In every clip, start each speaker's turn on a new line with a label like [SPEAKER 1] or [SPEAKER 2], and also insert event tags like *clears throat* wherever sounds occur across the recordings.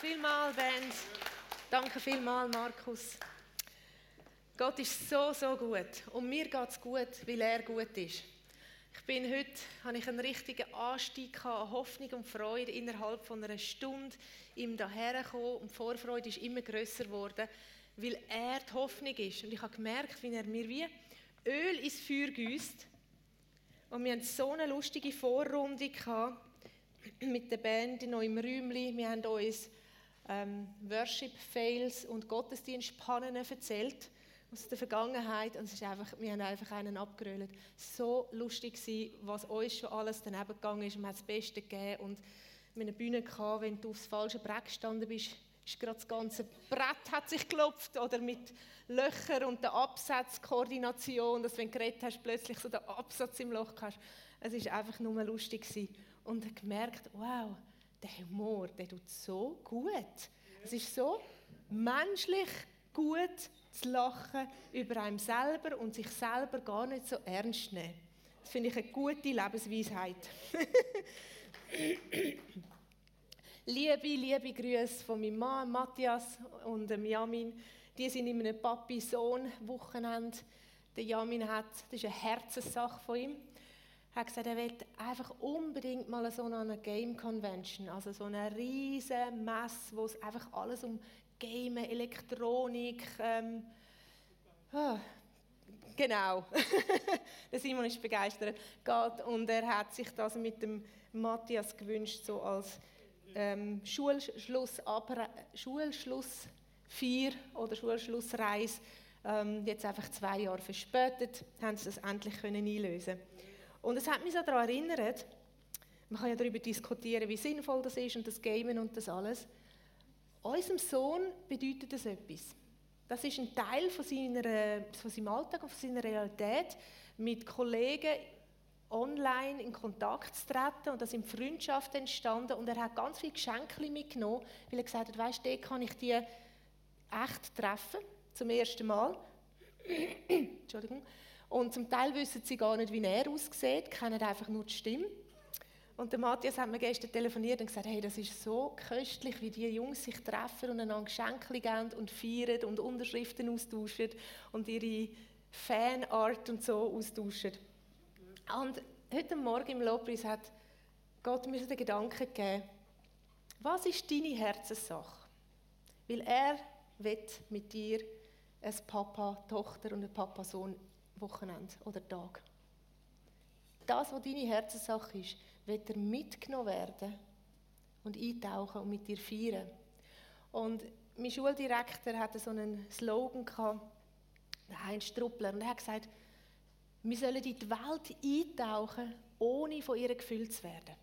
[SPEAKER 1] Vielmals, Band. Danke vielmals, Markus. Gott ist so, so gut. Und mir geht es gut, weil er gut ist. Ich bin heute, habe ich einen richtigen Anstieg an Hoffnung und Freude innerhalb von einer Stunde ihm dahergekommen und die Vorfreude ist immer größer geworden, weil er die Hoffnung ist. Und ich habe gemerkt, wie er mir wie Öl ins Feuer gießt. Und wir hatten so eine lustige Vorrunde mit der Band noch im Räumchen. Wir haben uns ähm, Worship-Fails und Gottesdienstpannen erzählt aus der Vergangenheit und es ist einfach, wir haben einfach einen abgerollt. So lustig war, was uns schon alles daneben gegangen ist. Wir haben das Beste gegeben und mit einer Bühne gehabt, wenn du aufs falsche Brett gestanden bist, ist gerade das ganze Brett hat sich geklopft oder mit Löchern und der Absatzkoordination, dass wenn du geredet hast, plötzlich so den Absatz im Loch hast. Es ist einfach nur lustig gewesen. und gemerkt, wow, der Humor, der tut so gut. Es ist so menschlich gut zu lachen über einem selber und sich selber gar nicht so ernst nehmen. Das finde ich eine gute Lebensweisheit. *laughs* liebe, liebe Grüße von meinem Mann Matthias und dem Jamin. Die sind in einem Papi-Sohn-Wochenende. Der Jamin hat, das ist eine Herzenssache von ihm, hat gesagt, er will einfach unbedingt mal so eine Game Convention, also so eine riesige Messe, wo es einfach alles um Game, Elektronik, ähm, oh, genau, *laughs* der Simon ist begeistert, geht. Und er hat sich das mit dem Matthias gewünscht, so als ähm, Schulschluss, Schulschluss 4 oder Schulschlussreise, ähm, jetzt einfach zwei Jahre verspätet, haben sie das endlich können einlösen Und es hat mich so daran erinnert, man kann ja darüber diskutieren, wie sinnvoll das ist und das Gamen und das alles. Unserem Sohn bedeutet das etwas. Das ist ein Teil von, seiner, von seinem Alltag und von seiner Realität, mit Kollegen online in Kontakt zu treten und da sind Freundschaften entstanden und er hat ganz viele Geschenke mitgenommen, weil er gesagt hat, weißt du, kann ich die echt treffen, zum ersten Mal. *coughs* Entschuldigung. Und zum Teil wissen sie gar nicht, wie er aussieht, kennen einfach nur die Stimme. Und der Matthias hat mir gestern telefoniert und gesagt, hey, das ist so köstlich, wie die Jungs sich treffen und einander Geschenke geben und feiern und Unterschriften austauschen und ihre Fanart und so austauschen. Und heute Morgen im Lobpreis hat Gott mir den Gedanken gegeben, was ist deine Herzenssache? Weil er wird mit dir ein Papa, Tochter und ein Papa-Sohn Wochenende oder Tag. Das, was deine Herzenssache ist, wird er mitgenommen werden und eintauchen und mit dir feiern. Und mein Schuldirektor hatte so einen Slogan gehabt, Heinz Struppler, und er hat gesagt, wir sollen in die Welt eintauchen, ohne von ihr gefüllt zu werden.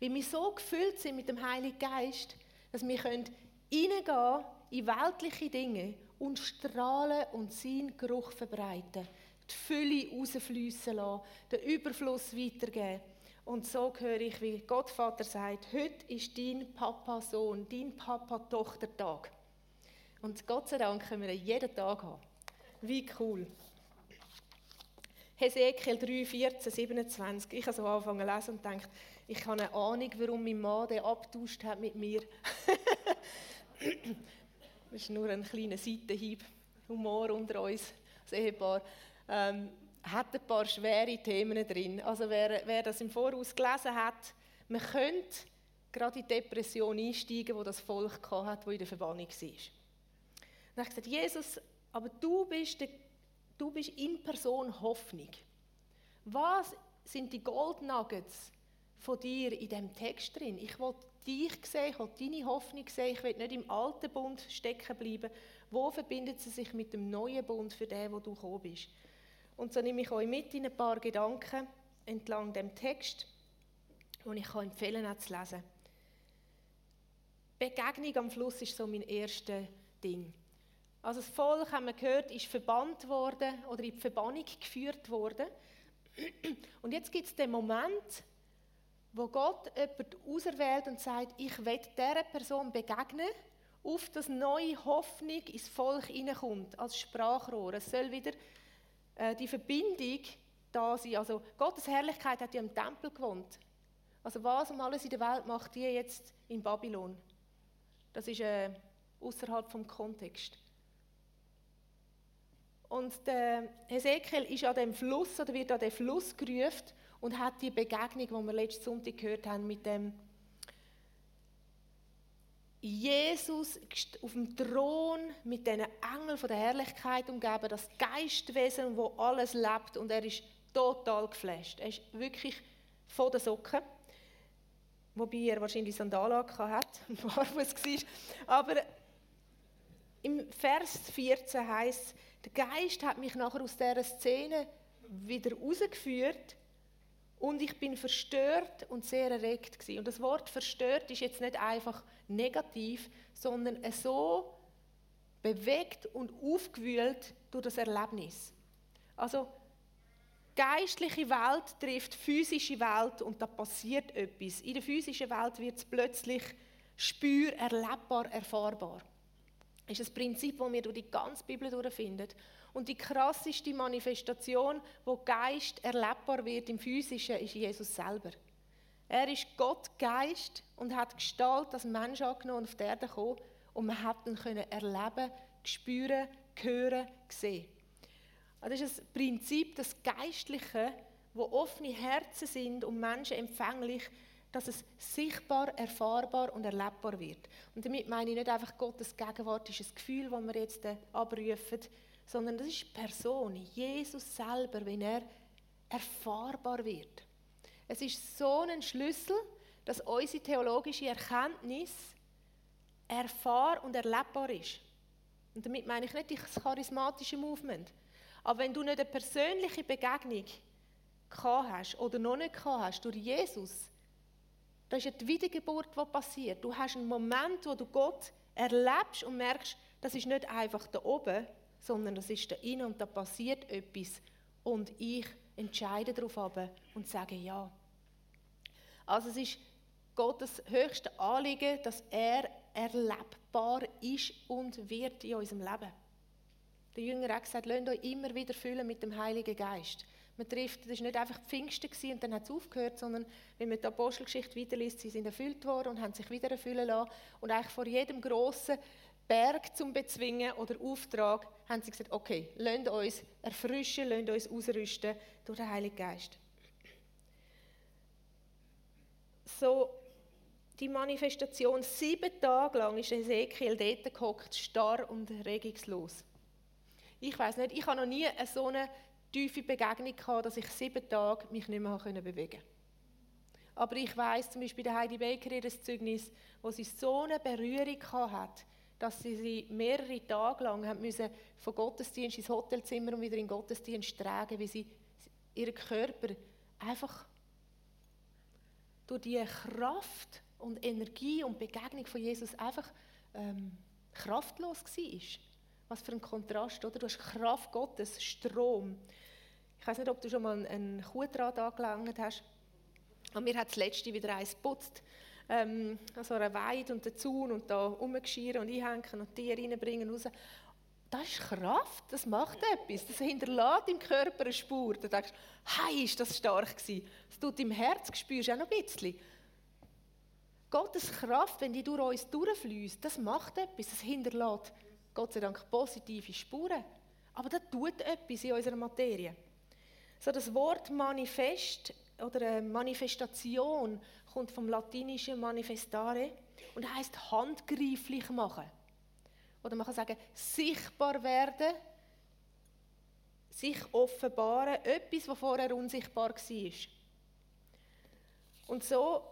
[SPEAKER 1] Weil wir so gefüllt sind mit dem Heiligen Geist, dass wir können in weltliche Dinge und strahlen und seinen Geruch verbreiten. Die Fülle rausfließen lassen, den Überfluss weitergeben. Und so höre ich, wie Gott Vater sagt, heute ist dein Papa-Sohn, dein Papa-Tochter-Tag. Und Gott sei Dank können wir ihn jeden Tag haben. Wie cool. Hesekiel 3, 14, 27. Ich habe so angefangen zu lesen und gedacht, ich habe eine Ahnung, warum mein Mann den abtauscht hat mit mir. *laughs* das ist nur ein kleiner Seitenhieb. Humor unter uns, das Ehepaar. Ähm, hat ein paar schwere Themen drin. Also wer, wer das im Voraus gelesen hat, man könnte gerade in die Depression einsteigen, wo das Volk hat, wo in der Verbannung war. Dann habe ich gesagt, Jesus, aber du bist der Du bist in Person Hoffnung. Was sind die Goldnuggets von dir in dem Text drin? Ich will dich sehen, ich will deine Hoffnung sehen, ich will nicht im alten Bund stecken bleiben. Wo verbindet sie sich mit dem neuen Bund für den, wo du gekommen bist? Und so nehme ich euch mit in ein paar Gedanken entlang dem Text, und ich kann empfehlen, auch zu lesen. Begegnung am Fluss ist so mein erstes Ding. Also das Volk, haben wir gehört, ist verbannt worden oder in die Verbannung geführt worden. Und jetzt gibt es den Moment, wo Gott jemanden auserwählt und sagt, ich will dieser Person begegnen, auf das neue Hoffnung ins Volk hineinkommt, als Sprachrohr. Es soll wieder die Verbindung da sein. Also Gottes Herrlichkeit hat ja im Tempel gewohnt. Also was um alles in der Welt macht die jetzt in Babylon? Das ist äh, außerhalb vom Kontext. Und der Hesekiel ist an dem Fluss oder wird an den Fluss gerufen und hat die Begegnung, die wir letzten Sonntag gehört haben, mit dem Jesus auf dem Thron mit diesen Engeln von der Herrlichkeit umgeben, das Geistwesen, wo alles lebt und er ist total geflasht. Er ist wirklich von den Socken, wobei er wahrscheinlich Sandalen hat, *laughs* barfuß war. Aber im Vers 14 heißt, der Geist hat mich nachher aus dieser Szene wieder rausgeführt und ich bin verstört und sehr erregt gewesen. Und das Wort verstört ist jetzt nicht einfach negativ, sondern so bewegt und aufgewühlt durch das Erlebnis. Also geistliche Welt trifft physische Welt und da passiert etwas. In der physischen Welt wird es plötzlich spür, erlebbar, erfahrbar. Das ist ein Prinzip, das wir durch die ganze Bibel durchfinden. Und die krasseste Manifestation, wo Geist erlebbar wird im Physischen, ist Jesus selber. Er ist Gott Geist und hat Gestalt als Mensch angenommen und auf die Erde gekommen und man hat ihn erleben, spüren, hören, sehen. Das ist ein Prinzip, das Geistliche, wo offene Herzen sind und Menschen empfänglich, dass es sichtbar, erfahrbar und erlebbar wird. Und damit meine ich nicht einfach Gottes Gegenwart ist ein Gefühl, das wir jetzt abrufen, sondern das ist Person, Jesus selber, wenn er erfahrbar wird. Es ist so ein Schlüssel, dass unsere theologische Erkenntnis erfahr- und erlebbar ist. Und damit meine ich nicht das charismatische Movement. Aber wenn du nicht eine persönliche Begegnung gehabt hast oder noch nicht gehabt hast durch Jesus, da ist ja die Wiedergeburt, die passiert. Du hast einen Moment, wo du Gott erlebst und merkst, das ist nicht einfach da oben, sondern das ist da innen und da passiert etwas und ich entscheide darauf ab und sage ja. Also es ist Gottes höchste Anliegen, dass er erlebbar ist und wird in unserem Leben. Der Jünger hat gesagt, lasst euch immer wieder füllen mit dem Heiligen Geist. Man trifft, das war nicht einfach Pfingsten und dann hat es aufgehört, sondern wenn man die Apostelgeschichte weiterliest, sie sind erfüllt worden und haben sich wieder erfüllen lassen. Und eigentlich vor jedem grossen Berg zum Bezwingen oder Auftrag haben sie gesagt, okay, lasst uns erfrischen, lasst uns ausrüsten durch den Heiligen Geist. So, die Manifestation, sieben Tage lang ist Ezekiel dort gehockt, starr und regungslos. Ich weiß nicht, ich habe noch nie so eine tiefe Begegnung gehabt, dass ich sieben Tage mich nicht mehr bewegen konnte. Aber ich weiß zum Beispiel der Heidi Baker ihr Zeugnis, wo sie so eine Berührung hat, dass sie sie mehrere Tage lang haben müssen von Gottesdienst ins Hotelzimmer und wieder in Gottesdienst tragen, weil sie ihren Körper einfach durch die Kraft und Energie und Begegnung von Jesus einfach ähm, kraftlos war. Was für ein Kontrast, oder? Du hast Kraft Gottes, Strom. Ich weiß nicht, ob du schon mal einen Kuhdraht angelangt hast. Aber mir hat das letzte wieder eins geputzt ähm, also eine Weide und den Zaun und da rumgeschirren und einhängen und Tiere reinbringen raus. Das ist Kraft, das macht etwas, das hinterlässt im Körper eine Spur. Du denkst, hey, ist das stark gewesen. Das tut im Herz, spürst du auch noch ein bisschen. Gottes Kraft, wenn die durch uns durchfließt, das macht etwas, das hinterlässt Gott sei Dank positive Spuren. Aber das tut etwas in unserer Materie. So das Wort Manifest oder Manifestation kommt vom latinischen manifestare und heißt handgreiflich machen. Oder man kann sagen, sichtbar werden, sich offenbaren, etwas, was vorher unsichtbar war. Und so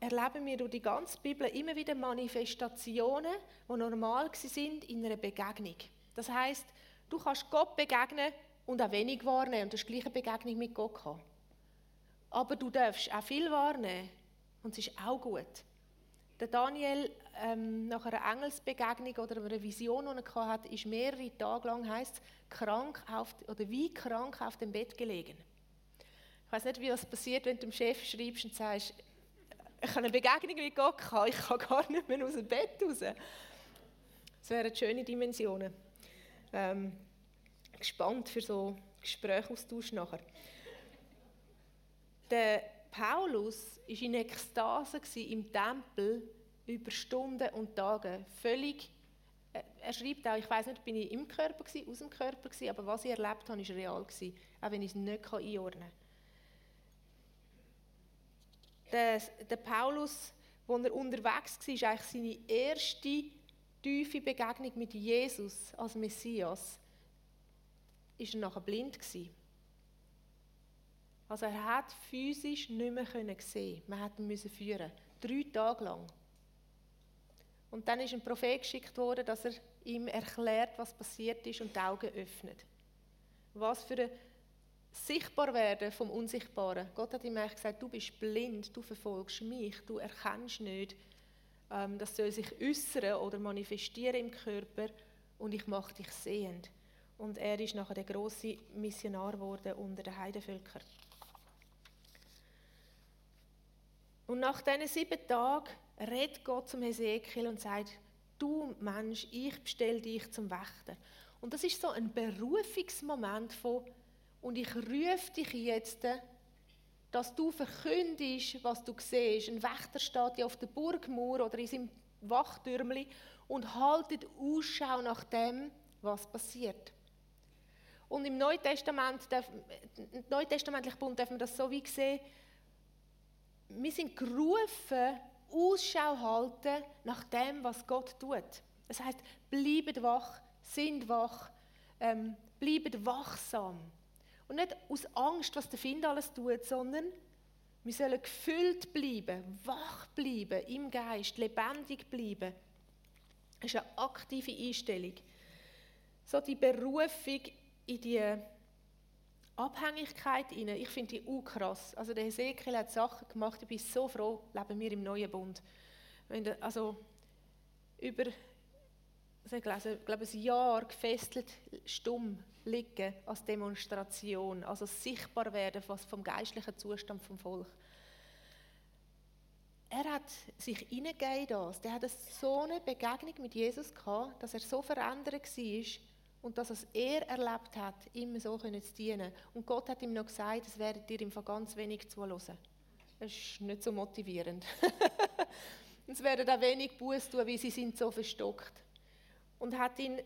[SPEAKER 1] erleben wir durch die ganze Bibel immer wieder Manifestationen, die normal sind in einer Begegnung. Das heißt, du kannst Gott begegnen und auch wenig wahrnehmen und das gleiche Begegnung mit Gott haben. Aber du darfst auch viel wahrnehmen und es ist auch gut. Der Daniel, ähm, nach einer Engelsbegegnung oder einer Vision, die er hatte, ist mehrere Tage lang, heisst krank auf, oder wie krank auf dem Bett gelegen. Ich weiß nicht, wie das passiert, wenn du dem Chef schreibst und sagst, ich habe eine Begegnung mit Gott gehabt, ich kann gar nicht mehr aus dem Bett raus. Das wären schöne Dimensionen. Ähm, gespannt für so Gesprächaustausch nachher. Der Paulus war in Ekstase im Tempel über Stunden und Tage. Völlig, äh, er schreibt auch, ich weiß nicht, bin ich im Körper gewesen, aus dem Körper gewesen, aber was ich erlebt habe, war real gewesen, auch wenn ich es nicht einordnen kann. Der, der Paulus, als er unterwegs war, ist eigentlich seine erste tiefe Begegnung mit Jesus als Messias, ist er nachher blind gewesen. Also er hat physisch nicht mehr sehen Man hat ihn führen Drei Tage lang. Und dann ist ein Prophet geschickt worden, dass er ihm erklärt, was passiert ist und die Augen öffnet. Was für ein Sichtbarwerden vom Unsichtbaren. Gott hat ihm eigentlich gesagt, du bist blind, du verfolgst mich, du erkennst nicht. Ähm, das soll sich äußern oder manifestieren im Körper und ich mache dich sehend. Und er ist nachher der große Missionar geworden unter den Heidenvölkern. Und nach diesen sieben Tagen redet Gott zum Hesekiel und sagt, du Mensch, ich bestelle dich zum Wächter. Und das ist so ein Berufungsmoment von, und ich rufe dich jetzt, dass du verkündest, was du siehst. Ein Wächter steht ja auf der Burgmauer oder in seinem Wachtürmli und haltet Ausschau nach dem, was passiert. Und im Neuen Testament, im Neutestamentlichen Bund darf man das so wie sehen, wir sind gerufen, Ausschau halten nach dem, was Gott tut. Das heißt, bleibt wach, sind wach, ähm, bleibt wachsam. Und nicht aus Angst, was der Find alles tut, sondern wir sollen gefüllt bleiben, wach bleiben im Geist, lebendig bleiben. Das ist eine aktive Einstellung. So die Berufung in die Abhängigkeit rein, ich finde die auch krass. Also der Hesekiel hat Sachen gemacht, ich bin so froh, leben wir im neuen Bund. Wenn der, also über ich gelesen, glaube, ein Jahr gefesselt, stumm liegen als Demonstration, also sichtbar werden vom geistlichen Zustand vom Volk. Er hat sich hineingegeben in. Der hat so eine Begegnung mit Jesus gehabt, dass er so verändert war, und das, was er erlebt hat, immer so zu dienen. Und Gott hat ihm noch gesagt, es werdet ihr ihm von ganz wenig zuhören. Das ist nicht so motivierend. *laughs* es werden auch wenig Buß tun, weil sie sind so verstockt. Und hat ihn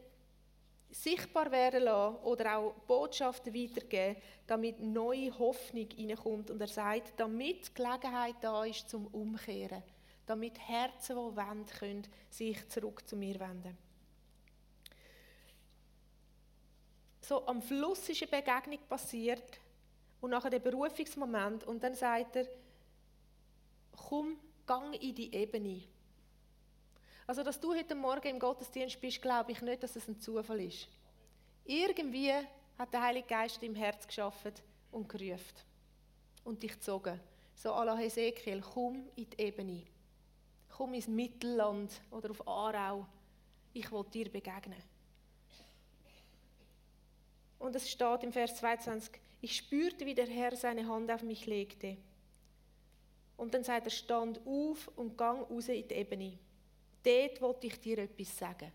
[SPEAKER 1] sichtbar werden lassen oder auch Botschaften weitergeben, damit neue Hoffnung hineinkommt. Und er sagt, damit Gelegenheit da ist zum Umkehren, damit Herzen, die wenden können, sich zurück zu mir wenden. So am Fluss ist eine Begegnung passiert und nachher der Berufungsmoment und dann sagt er, komm, gang in die Ebene. Also, dass du heute Morgen im Gottesdienst bist, glaube ich nicht, dass es ein Zufall ist. Irgendwie hat der Heilige Geist im Herz geschaffen und gerufen und dich gezogen. So à la Hesekiel, komm in die Ebene. Komm ins Mittelland oder auf Aarau. Ich will dir begegnen. Und es steht im Vers 22, ich spürte, wie der Herr seine Hand auf mich legte. Und dann sagt er, stand auf und gang raus in die Ebene. Dort wollte ich dir etwas sagen.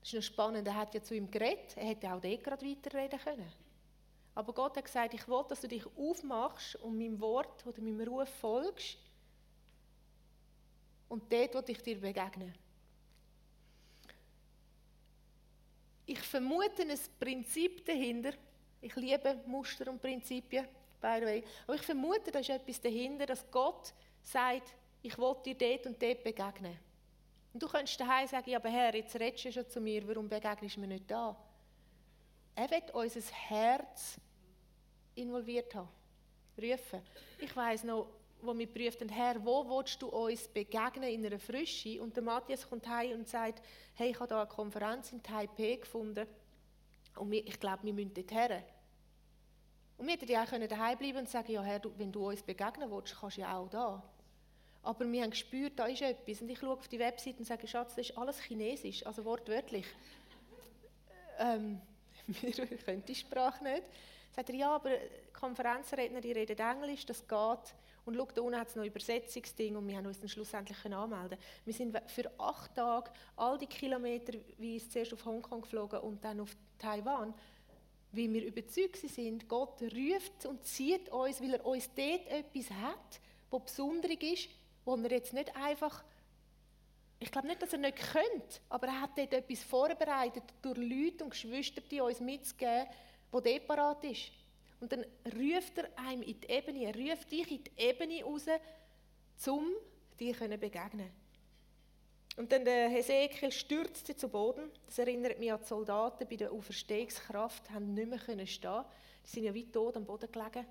[SPEAKER 1] Das ist noch spannend, er hat ja zu ihm geredet, er hätte auch dort gerade weiterreden können. Aber Gott hat gesagt, ich will, dass du dich aufmachst und meinem Wort oder meinem Ruf folgst. Und dort wollte ich dir begegnen. Ich vermute ein Prinzip dahinter. Ich liebe Muster und Prinzipien, by the way. Aber ich vermute, da ist etwas dahinter, dass Gott sagt, ich will dir dort und dort begegnen. Und du könntest daheim sagen, ja, aber Herr, jetzt redest du schon zu mir, warum begegnest du mir nicht da? Er wird unser Herz involviert haben, rufen. Ich weiß noch, wo wir prüften, Herr, wo willst du uns begegnen in einer Frische? Und der Matthias kommt heim und sagt, hey, ich habe da eine Konferenz in Taipei gefunden und ich glaube, wir müssen dort her. Und wir hätten ja auch daheim bleiben und sagen, ja Herr, du, wenn du uns begegnen willst, kannst du ja auch da. Aber wir haben gespürt, da ist etwas. Und ich schaue auf die Webseite und sage, Schatz, das ist alles Chinesisch, also wortwörtlich. *laughs* ähm, *laughs* wir können die Sprache nicht. Sagt er, ja, aber Konferenzredner, die reden Englisch, das geht. Und schau, da unten hat es noch Übersetzungsding und wir haben uns dann schlussendlich anmelden Wir sind für acht Tage all die Kilometer, wie es zuerst auf Hongkong geflogen und dann auf Taiwan, Weil wir überzeugt sind, Gott ruft und zieht uns, weil er uns dort etwas hat, wo besonderig ist, wo er jetzt nicht einfach, ich glaube nicht, dass er nicht könnte, aber er hat dort etwas vorbereitet, durch Leute und Geschwister, die uns mitzugeben, wo dort parat ist. Und dann ruft er einem in die Ebene, er ruft dich in die Ebene raus, um dir zu begegnen. Und dann der Hesekiel stürzte zu Boden. Das erinnert mich an die Soldaten bei der Auferstehungskraft, haben nicht mehr können stehen. Die sind ja wie tot am Boden gelegen.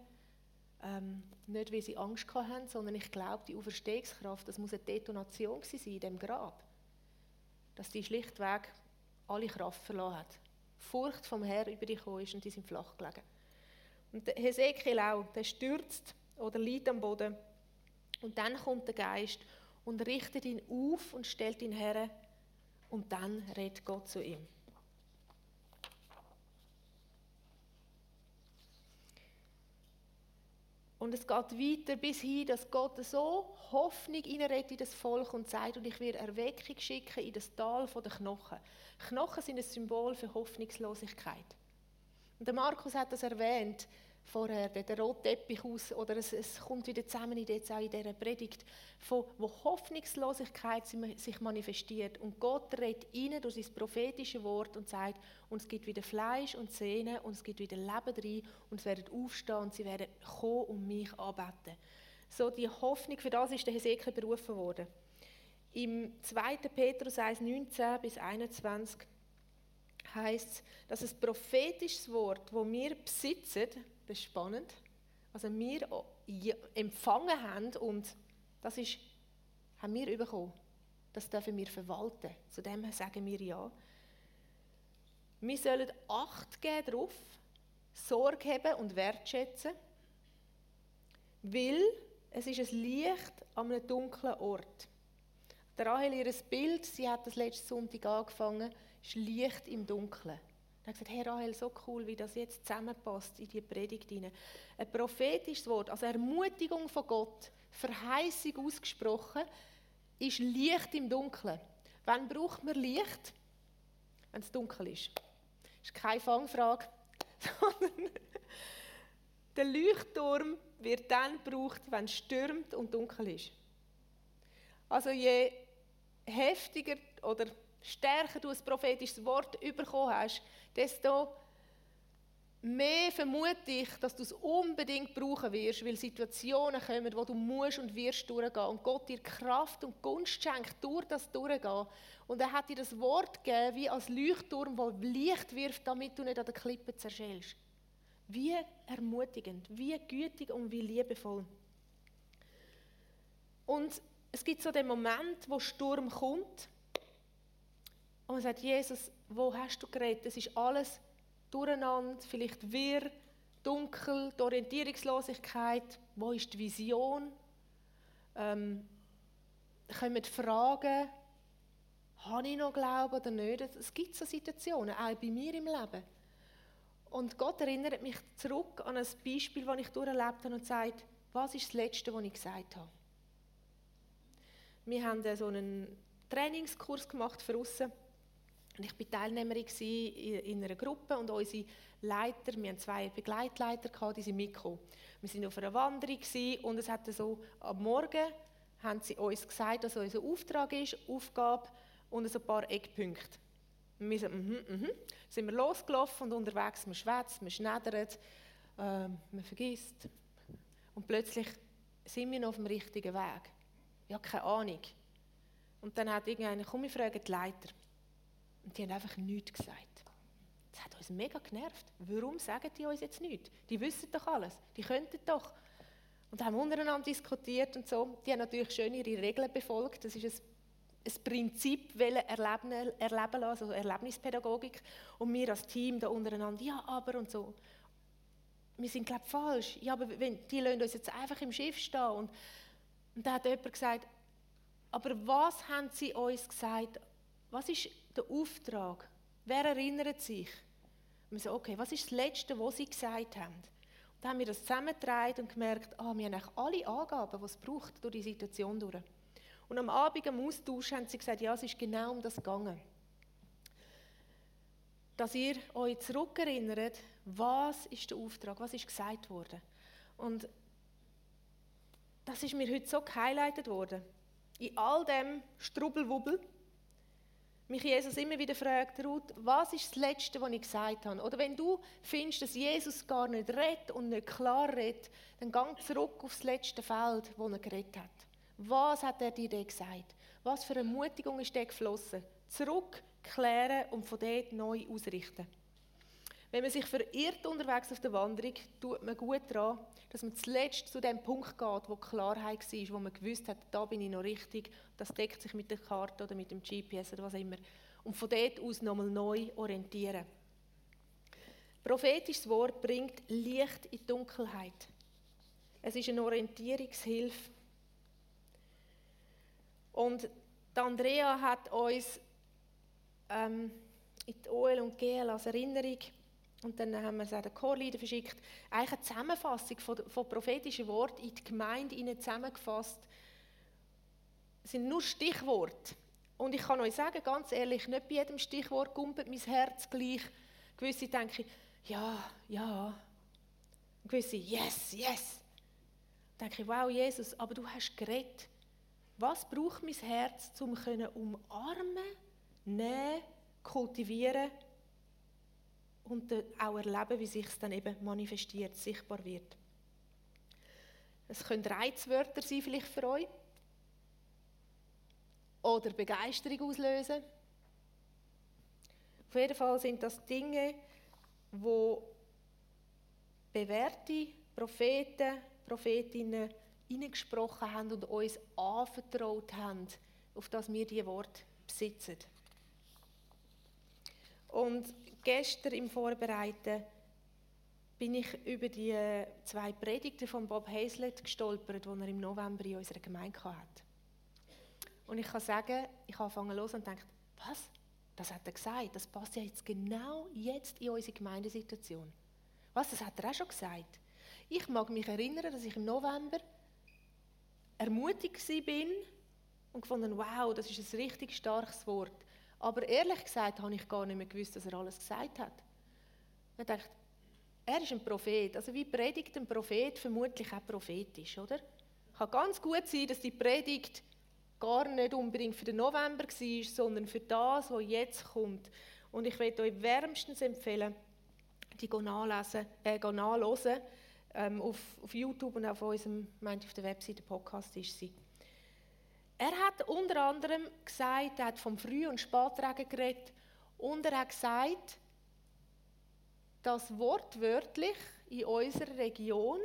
[SPEAKER 1] Ähm, nicht, weil sie Angst hatten, sondern ich glaube, die Auferstehungskraft, das muss eine Detonation sein in dem Grab. Dass die schlichtweg alle Kraft verloren hat. Furcht vom Herr über dich ist und die sind flach gelegen. Und Hesekiel auch, der stürzt oder liegt am Boden. Und dann kommt der Geist und richtet ihn auf und stellt ihn her. Und dann redet Gott zu ihm. Und es geht weiter bis hin, dass Gott so Hoffnung hineinregt in das Volk und sagt, und ich werde Erweckung schicken in das Tal der Knochen. Knochen sind ein Symbol für Hoffnungslosigkeit. Der Markus hat das erwähnt vorher, der rote Teppich aus, oder es, es kommt wieder zusammen in, jetzt auch in dieser Predigt, von, wo Hoffnungslosigkeit sich manifestiert. Und Gott redet rein durch sein prophetische Wort und sagt, und es gibt wieder Fleisch und Sehnen und es gibt wieder Leben drin und sie werden aufstehen und sie werden kommen und mich anbeten. So die Hoffnung, für das ist der Hesekiel berufen worden. Im 2. Petrus 1, 19 bis 21 heißt dass ein prophetisches Wort, das wir besitzen, das ist spannend, also wir empfangen haben und das ist, haben wir bekommen. Das dürfen wir verwalten. Zu dem sagen wir ja. Wir sollen Acht geben darauf, Sorge haben und wertschätzen, weil es ist ein Licht an einem dunklen Ort. Der Rahel, ihr Bild, sie hat das letzte Sonntag angefangen, ist Licht im Dunkeln. Er hat gesagt, hey Rahel, so cool, wie das jetzt zusammenpasst in die Predigt hinein. Ein prophetisches Wort, also Ermutigung von Gott, Verheißung ausgesprochen, ist Licht im Dunkeln. Wann braucht man Licht? Wenn es dunkel ist. Das ist keine Fangfrage, *laughs* sondern der Leuchtturm wird dann gebraucht, wenn es stürmt und dunkel ist. Also je heftiger oder stärker du ein prophetisches Wort bekommen hast, desto mehr vermute ich, dass du es unbedingt brauchen wirst, weil Situationen kommen, wo du musst und wirst durchgehen und Gott dir Kraft und Gunst schenkt, durch das durchgehen. Und er hat dir das Wort gegeben, wie als Leuchtturm, wo Licht wirft, damit du nicht an der Klippe zerschellst. Wie ermutigend, wie gütig und wie liebevoll. Und es gibt so den Moment, wo Sturm kommt und man sagt, Jesus, wo hast du geredet? Es ist alles durcheinander, vielleicht wirr, dunkel, die Orientierungslosigkeit. Wo ist die Vision? Ähm, kommen Fragen, habe ich noch Glauben oder nicht? Es gibt so Situationen, auch bei mir im Leben. Und Gott erinnert mich zurück an ein Beispiel, das ich durcherlebt habe und sagt, was ist das Letzte, was ich gesagt habe? Wir haben so einen Trainingskurs gemacht für Russen und ich war Teilnehmerin in einer Gruppe und unsere Leiter, wir hatten zwei Begleitleiter, die sind mitgekommen. Wir waren auf einer Wanderung und es hatte so, am Morgen haben sie uns gesagt, dass unser Auftrag ist, Aufgabe und so ein paar Eckpunkte. Und wir so, mhm, mhm. Sind wir losgelaufen und unterwegs, man schwätzt, man schneidert, äh, man vergisst. Und plötzlich sind wir noch auf dem richtigen Weg. Ich habe keine Ahnung. Und dann hat irgendeiner, komm, wir fragen die Leiter. Und die haben einfach nichts gesagt. Das hat uns mega genervt. Warum sagen die uns jetzt nichts? Die wissen doch alles. Die könnten doch. Und haben untereinander diskutiert und so. Die haben natürlich schön ihre Regeln befolgt. Das ist ein, ein Prinzip, erleben, erleben lassen, also Erlebnispädagogik. Und wir als Team da untereinander, ja, aber und so. Wir sind, glaube ich, falsch. Ja, aber wenn, die lassen uns jetzt einfach im Schiff stehen. Und, und da hat jemand gesagt, aber was haben sie uns gesagt? Was ist der Auftrag? Wer erinnert sich? Und wir so, okay, was ist das Letzte, was sie gesagt haben? Und dann haben wir das zusammengetragen und gemerkt, ah, wir haben alle Angaben, die es braucht, durch die Situation durch. Und am Abend im Austausch haben sie gesagt, ja, es ist genau um das gegangen. dass ihr euch zurückerinnert, was ist der Auftrag, was ist gesagt worden. Und das ist mir heute so gehighlightet worden. In all dem Strubbelwubbel, mich Jesus immer wieder fragt, Ruth, was ist das Letzte, was ich gesagt habe? Oder wenn du findest, dass Jesus gar nicht redet und nicht klar redet, dann gang zurück aufs letzte Feld, wo er geredet hat. Was hat er dir gesagt? Was für eine Ermutigung ist der geflossen? Zurück, klären und von dort neu ausrichten. Wenn man sich verirrt unterwegs auf der Wanderung, tut man gut daran, dass man zuletzt zu dem Punkt geht, wo Klarheit war, wo man gewusst hat, da bin ich noch richtig, das deckt sich mit der Karte oder mit dem GPS oder was immer. Und von dort aus nochmal neu orientieren. Prophetisches Wort bringt Licht in die Dunkelheit. Es ist eine Orientierungshilfe. Und Andrea hat uns ähm, in die OL und GL als Erinnerung und dann haben wir es auch den Chorleader verschickt. Eigentlich eine Zusammenfassung von, von prophetischen Worten in die Gemeinde zusammengefasst. Es sind nur Stichworte. Und ich kann euch sagen, ganz ehrlich, nicht bei jedem Stichwort gumpelt mein Herz gleich. Gewisse denken, ja, ja. Gewisse, yes, yes. Dann denke ich, wow, Jesus, aber du hast geredet. Was braucht mein Herz, um umarmen, nehmen, kultivieren und auch erleben, wie sich es dann eben manifestiert, sichtbar wird. Es können Reizwörter sein vielleicht für euch oder Begeisterung auslösen. Auf jeden Fall sind das Dinge, wo bewährte Propheten, Prophetinnen hineingesprochen haben und uns anvertraut haben, auf das wir diese Wort besitzen. Und gestern im Vorbereiten bin ich über die äh, zwei Predigten von Bob Hazlett gestolpert, die er im November in unserer Gemeinde hatte. Und ich kann sagen, ich habe angefangen los und gedacht, was? Das hat er gesagt. Das passt ja jetzt genau jetzt in unsere Gemeindesituation. Was? Das hat er auch schon gesagt. Ich mag mich erinnern, dass ich im November ermutigt war und gefunden, wow, das ist ein richtig starkes Wort. Aber ehrlich gesagt habe ich gar nicht mehr gewusst, dass er alles gesagt hat. Ich dachte, er ist ein Prophet. Also wie predigt ein Prophet vermutlich auch prophetisch, oder? Kann ganz gut sein, dass die Predigt gar nicht unbedingt für den November war, sondern für das, was jetzt kommt. Und ich möchte euch wärmstens empfehlen, die nachlesen, äh. Ähm, auf, auf YouTube und auf unserem, meinte auf der Webseite, Podcast ist sie. Er hat unter anderem gesagt, er hat vom Früh- und Spätregen geredet und er hat gesagt, dass wortwörtlich in unserer Region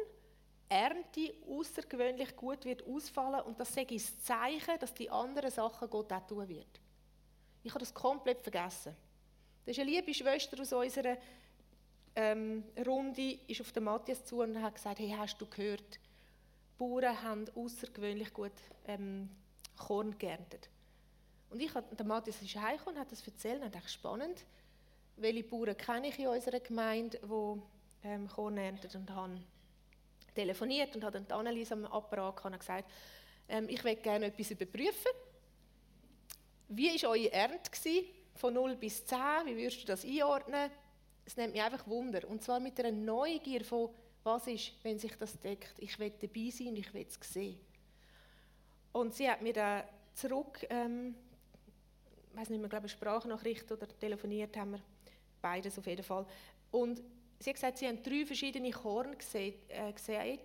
[SPEAKER 1] Ernte außergewöhnlich gut wird ausfallen und das ich das Zeichen, dass die anderen Sachen Gott auch tun wird. Ich habe das komplett vergessen. Das ist eine liebe Schwester aus unserer ähm, Runde, ist auf den Matthias zu und hat gesagt, hey, hast du gehört, die Bauern haben außergewöhnlich gut ähm, Korn geerntet. Und ich, der Matthias ist heimgekommen und hat das erzählt und dachte, spannend, welche Bauern kenne ich in unserer Gemeinde, die ähm, Korn ernten und haben telefoniert und hat dann die Anneliese am Apparat und gesagt, ähm, ich möchte gerne etwas überprüfen. Wie war eure Ernte von 0 bis 10? Wie würdest du das einordnen? Es nimmt mich einfach Wunder. Und zwar mit einer Neugier von, was ist, wenn sich das deckt. Ich will dabei sein und ich will es sehen. Und sie hat mir dann zurück, ähm, ich weiß nicht mehr, glaube ich, Sprachnachricht oder telefoniert haben wir, beides auf jeden Fall. Und sie hat gesagt, sie haben drei verschiedene Korn gesehen, äh.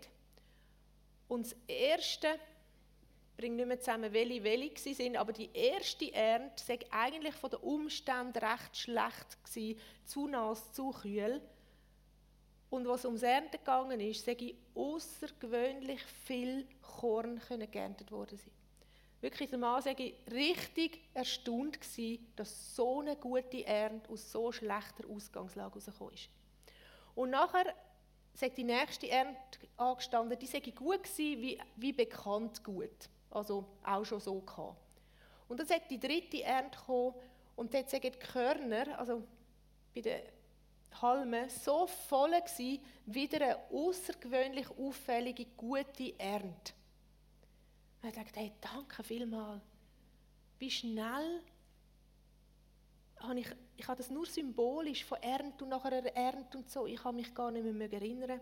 [SPEAKER 1] Und das erste bringt nicht mehr zusammen, welche welche sind, aber die erste Ernte war eigentlich von den Umständen recht schlecht gewesen, zu nass, zu kühl. Und was ums Ernten gegangen ist, sage außergewöhnlich viel Korn können geerntet worden sein. Wirklich, der Mann ich, richtig erstaunt gewesen, dass so eine gute Ernte aus so schlechter Ausgangslage herausgekommen ist. Und nachher sagt die nächste Ernte angestanden, die sei gut gewesen, wie, wie bekannt gut. Also auch schon so gehabt. Und dann sagt die dritte Ernte gekommen und dort sagen die Körner, also bei den Halme so voll gewesen, wieder eine außergewöhnlich auffällige, gute Ernte. Und ich dachte, hey, danke vielmals. Wie schnell habe ich, ich habe das nur symbolisch von Ernte und nachher Ernte und so. Ich kann mich gar nicht mehr erinnern.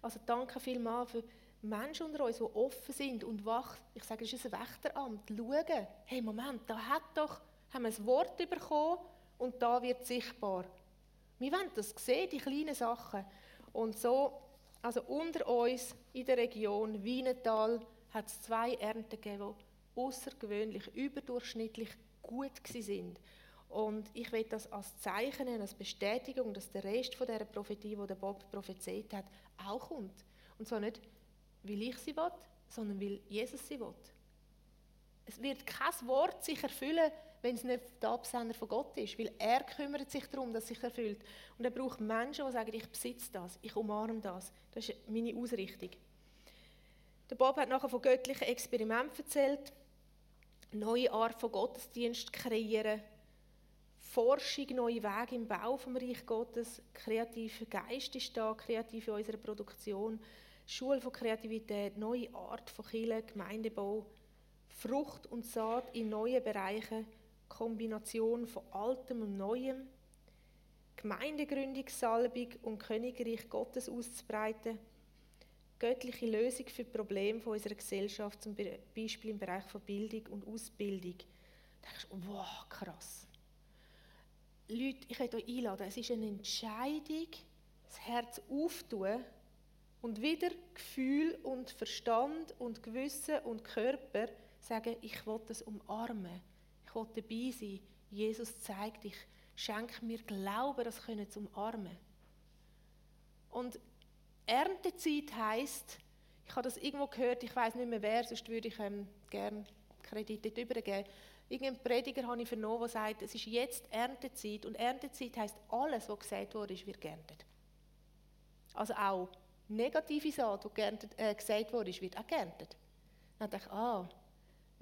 [SPEAKER 1] Also danke vielmals für Menschen unter uns, die offen sind und wach. Ich sage, es ist ein Wächteramt. Schauen, hey, Moment, da hat doch, haben wir ein Wort bekommen und da wird sichtbar. Wir wollen das sehen, die kleinen Sachen. Und so, also unter uns in der Region Wienetal hat es zwei Ernten gegeben, die außergewöhnlich, überdurchschnittlich gut sind. Und ich will das als Zeichen, als Bestätigung, dass der Rest von dieser Prophetie, die der Bob prophezeit hat, auch kommt. Und zwar nicht, weil ich sie will, sondern weil Jesus sie will. Es wird kein Wort sich erfüllen, wenn es nicht der Absender von Gott ist, weil er kümmert sich darum, dass es sich erfüllt. Und er braucht Menschen, die sagen, ich besitze das, ich umarme das. Das ist meine Ausrichtung. Der Bob hat nachher von göttlichen Experimenten erzählt, neue Art von Gottesdienst kreieren, Forschung, neue Wege im Bau vom Reich Gottes, kreativer Geist ist da, kreativ in unserer Produktion, Schule von Kreativität, neue Art von Kirche, Gemeindebau, Frucht und Saat in neuen Bereichen, Kombination von Altem und Neuem, Gemeindegründungssalbung und Königreich Gottes auszubreiten, göttliche Lösung für Probleme unserer Gesellschaft, zum Beispiel im Bereich von Bildung und Ausbildung. Da denkst du, wow, krass. Leute, ich möchte euch einladen, es ist eine Entscheidung, das Herz aufzutun und wieder Gefühl und Verstand und Gewissen und Körper sagen, ich will das umarmen, ich will dabei sein. Jesus zeigt dich, schenk mir Glauben, das können zu umarmen. Und Erntezeit heisst, ich habe das irgendwo gehört, ich weiß nicht mehr wer, sonst würde ich ähm, gerne Kredite übergeben. Irgendein Prediger habe ich vernommen, der sagt, es ist jetzt Erntezeit und Erntezeit heisst, alles, was gesagt wurde, wird geerntet. Also auch negative Saat, die geerntet, äh, gesagt wurde, wird auch geerntet. Dann dachte ich, ah,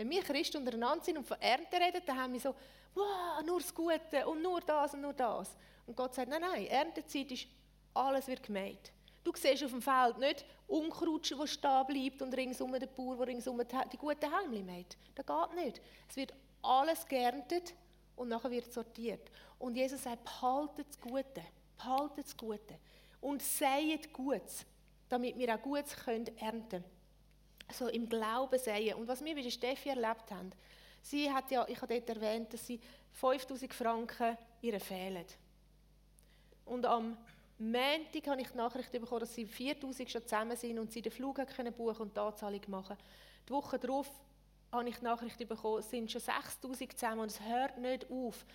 [SPEAKER 1] wenn wir Christen untereinander sind und von Ernte reden, dann haben wir so, wow, nur das Gute und nur das und nur das. Und Gott sagt, nein, nein, Erntezeit ist, alles wird gemäht. Du siehst auf dem Feld nicht Unkraut, das stehen bleibt und ringsum der Bauer, der ringsum die guten Helme mäht. Das geht nicht. Es wird alles geerntet und nachher wird sortiert. Und Jesus sagt, behaltet das Gute, behaltet das Gute und seid Gutes, damit wir auch Gutes ernten können. So im Glauben säen. Und was wir bei Steffi erlebt haben, sie hat ja, ich habe dort erwähnt, dass sie 5000 Franken ihr fehlen. Und am Montag habe ich die Nachricht bekommen, dass sie 4000 schon zusammen sind und sie den Flug können buchen und die Anzahlung machen. Die Woche darauf habe ich die Nachricht bekommen, es sind schon 6000 zusammen und es hört nicht auf.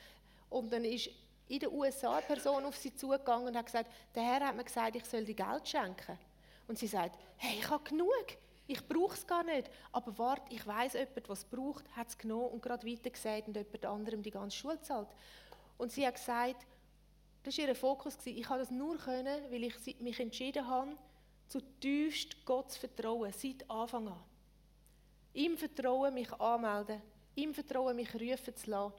[SPEAKER 1] Und dann ist in den USA eine Person auf sie zugegangen und hat gesagt, der Herr hat mir gesagt, ich soll dir Geld schenken. Und sie sagt, hey, ich habe genug, ich brauche es gar nicht. Aber warte, ich weiß jemand, was braucht, hat es genommen und gerade weitergesagt und jemand anderem die ganze Schule zahlt. Und sie hat gesagt, das war ihr Fokus. Ich konnte das nur können, weil ich mich entschieden habe, zutiefst Gott zu vertrauen, seit Anfang an. Ihm Vertrauen mich anmelden, ihm Vertrauen mich rufen zu lassen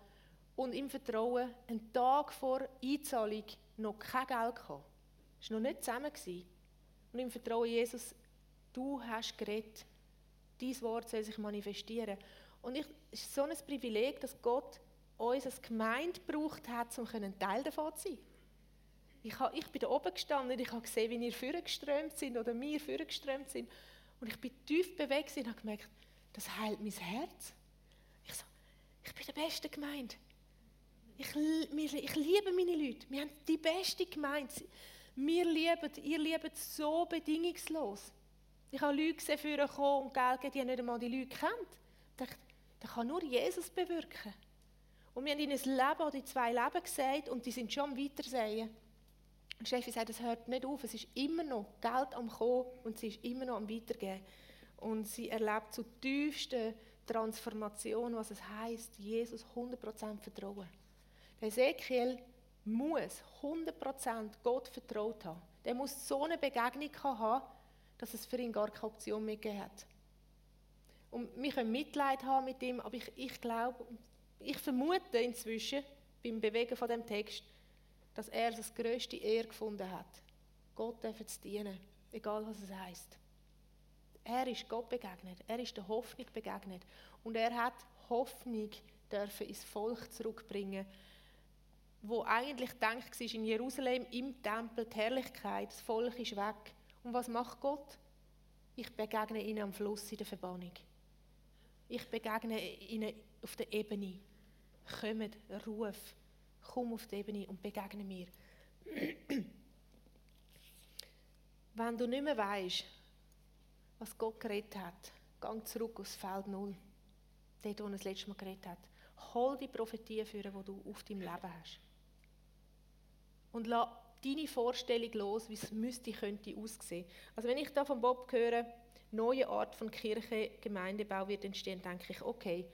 [SPEAKER 1] und ihm Vertrauen einen Tag vor Einzahlung noch kein Geld gehabt. Es war noch nicht zusammen. Und ihm Vertrauen, Jesus, du hast geredet, dein Wort soll sich manifestieren. Und ich, es ist so ein Privileg, dass Gott uns als Gemeinde gebraucht hat, um ein Teil davon zu sein. Ich, habe, ich bin da oben gestanden und ich habe gesehen, wie ihr vorgeströmt sind oder wir vorgeströmt sind. Und ich bin tief bewegt und habe gemerkt, das heilt mein Herz. Ich so, ich bin der beste Gemeinde. Ich, ich liebe meine Leute. Wir haben die beste Gemeinde. Wir lieben, ihr liebt so bedingungslos. Ich habe Leute gesehen, und Geld gegeben, die nicht einmal die Leute kennt. Ich dachte, das kann nur Jesus bewirken. Und wir haben ihnen das Leben oder die zwei Leben gesagt und die sind schon am Weitersehen. Und Steffi sagt, es hört nicht auf, es ist immer noch Geld am Kommen und sie ist immer noch am Weitergeben. Und sie erlebt zu tiefsten Transformation, was es heißt, Jesus 100% vertrauen. Der Ezekiel muss 100% Gott vertraut haben. Der muss so eine Begegnung haben, dass es für ihn gar keine Option mehr gegeben hat. Und wir können Mitleid haben mit ihm, aber ich, ich glaube, ich vermute inzwischen beim Bewegen von dem Text, dass er das größte Ehr gefunden hat. Gott zu dienen, egal was es heißt. Er ist Gott begegnet, er ist der Hoffnung begegnet und er hat Hoffnung dürfen ins Volk zurückbringen, wo eigentlich denkt war in Jerusalem im Tempel die Herrlichkeit, das Volk ist weg. Und was macht Gott? Ich begegne ihnen am Fluss in der Verbannung. Ich begegne ihnen auf der Ebene. Kommt, ruf, komm auf die Ebene und begegne mir. *clears throat* Wenn du nicht mehr weißt, was Gott geredet hat, gang zurück aufs Feld Null. Dort, wo er das letzte Mal geredet hat. Hol die Prophetie für, die du auf deinem Leben hast. Und lass deine Vorstellung los, wie es müsste, könnte aussehen. Also wenn ich da von Bob höre, neue Art von Kirche, Gemeindebau wird entstehen, denke ich, okay,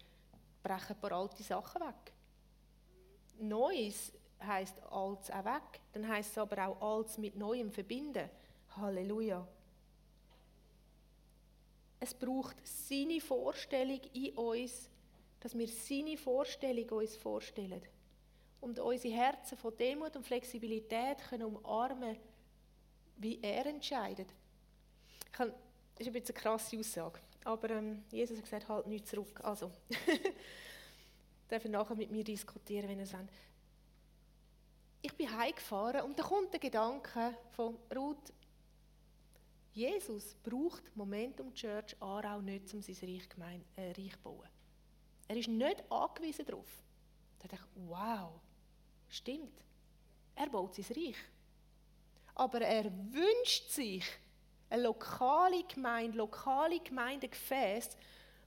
[SPEAKER 1] brechen ein paar alte Sachen weg. Neues heißt Altes auch weg. Dann heißt es aber auch Altes mit Neuem verbinden. Halleluja. Es braucht seine Vorstellung in uns, dass wir seine Vorstellung uns vorstellen und unsere Herzen von Demut und Flexibilität können umarmen wie er entscheidet. Ich kann, das ist ein bisschen eine krasse Aussage, aber ähm, Jesus hat gesagt, halt nichts zurück. Also, *laughs* dürfen nachher mit mir diskutieren, wenn ihr es wollt. Ich bin heimgefahren und da kommt der Gedanke von Ruth, Jesus braucht Momentum Church Aarau nicht, um sein Reich, gemein, äh, Reich zu bauen. Er ist nicht angewiesen darauf. Da dachte ich, wow, stimmt. Er baut sein Reich. Aber er wünscht sich eine lokale Gemeinde, lokale Gemeindegefäße,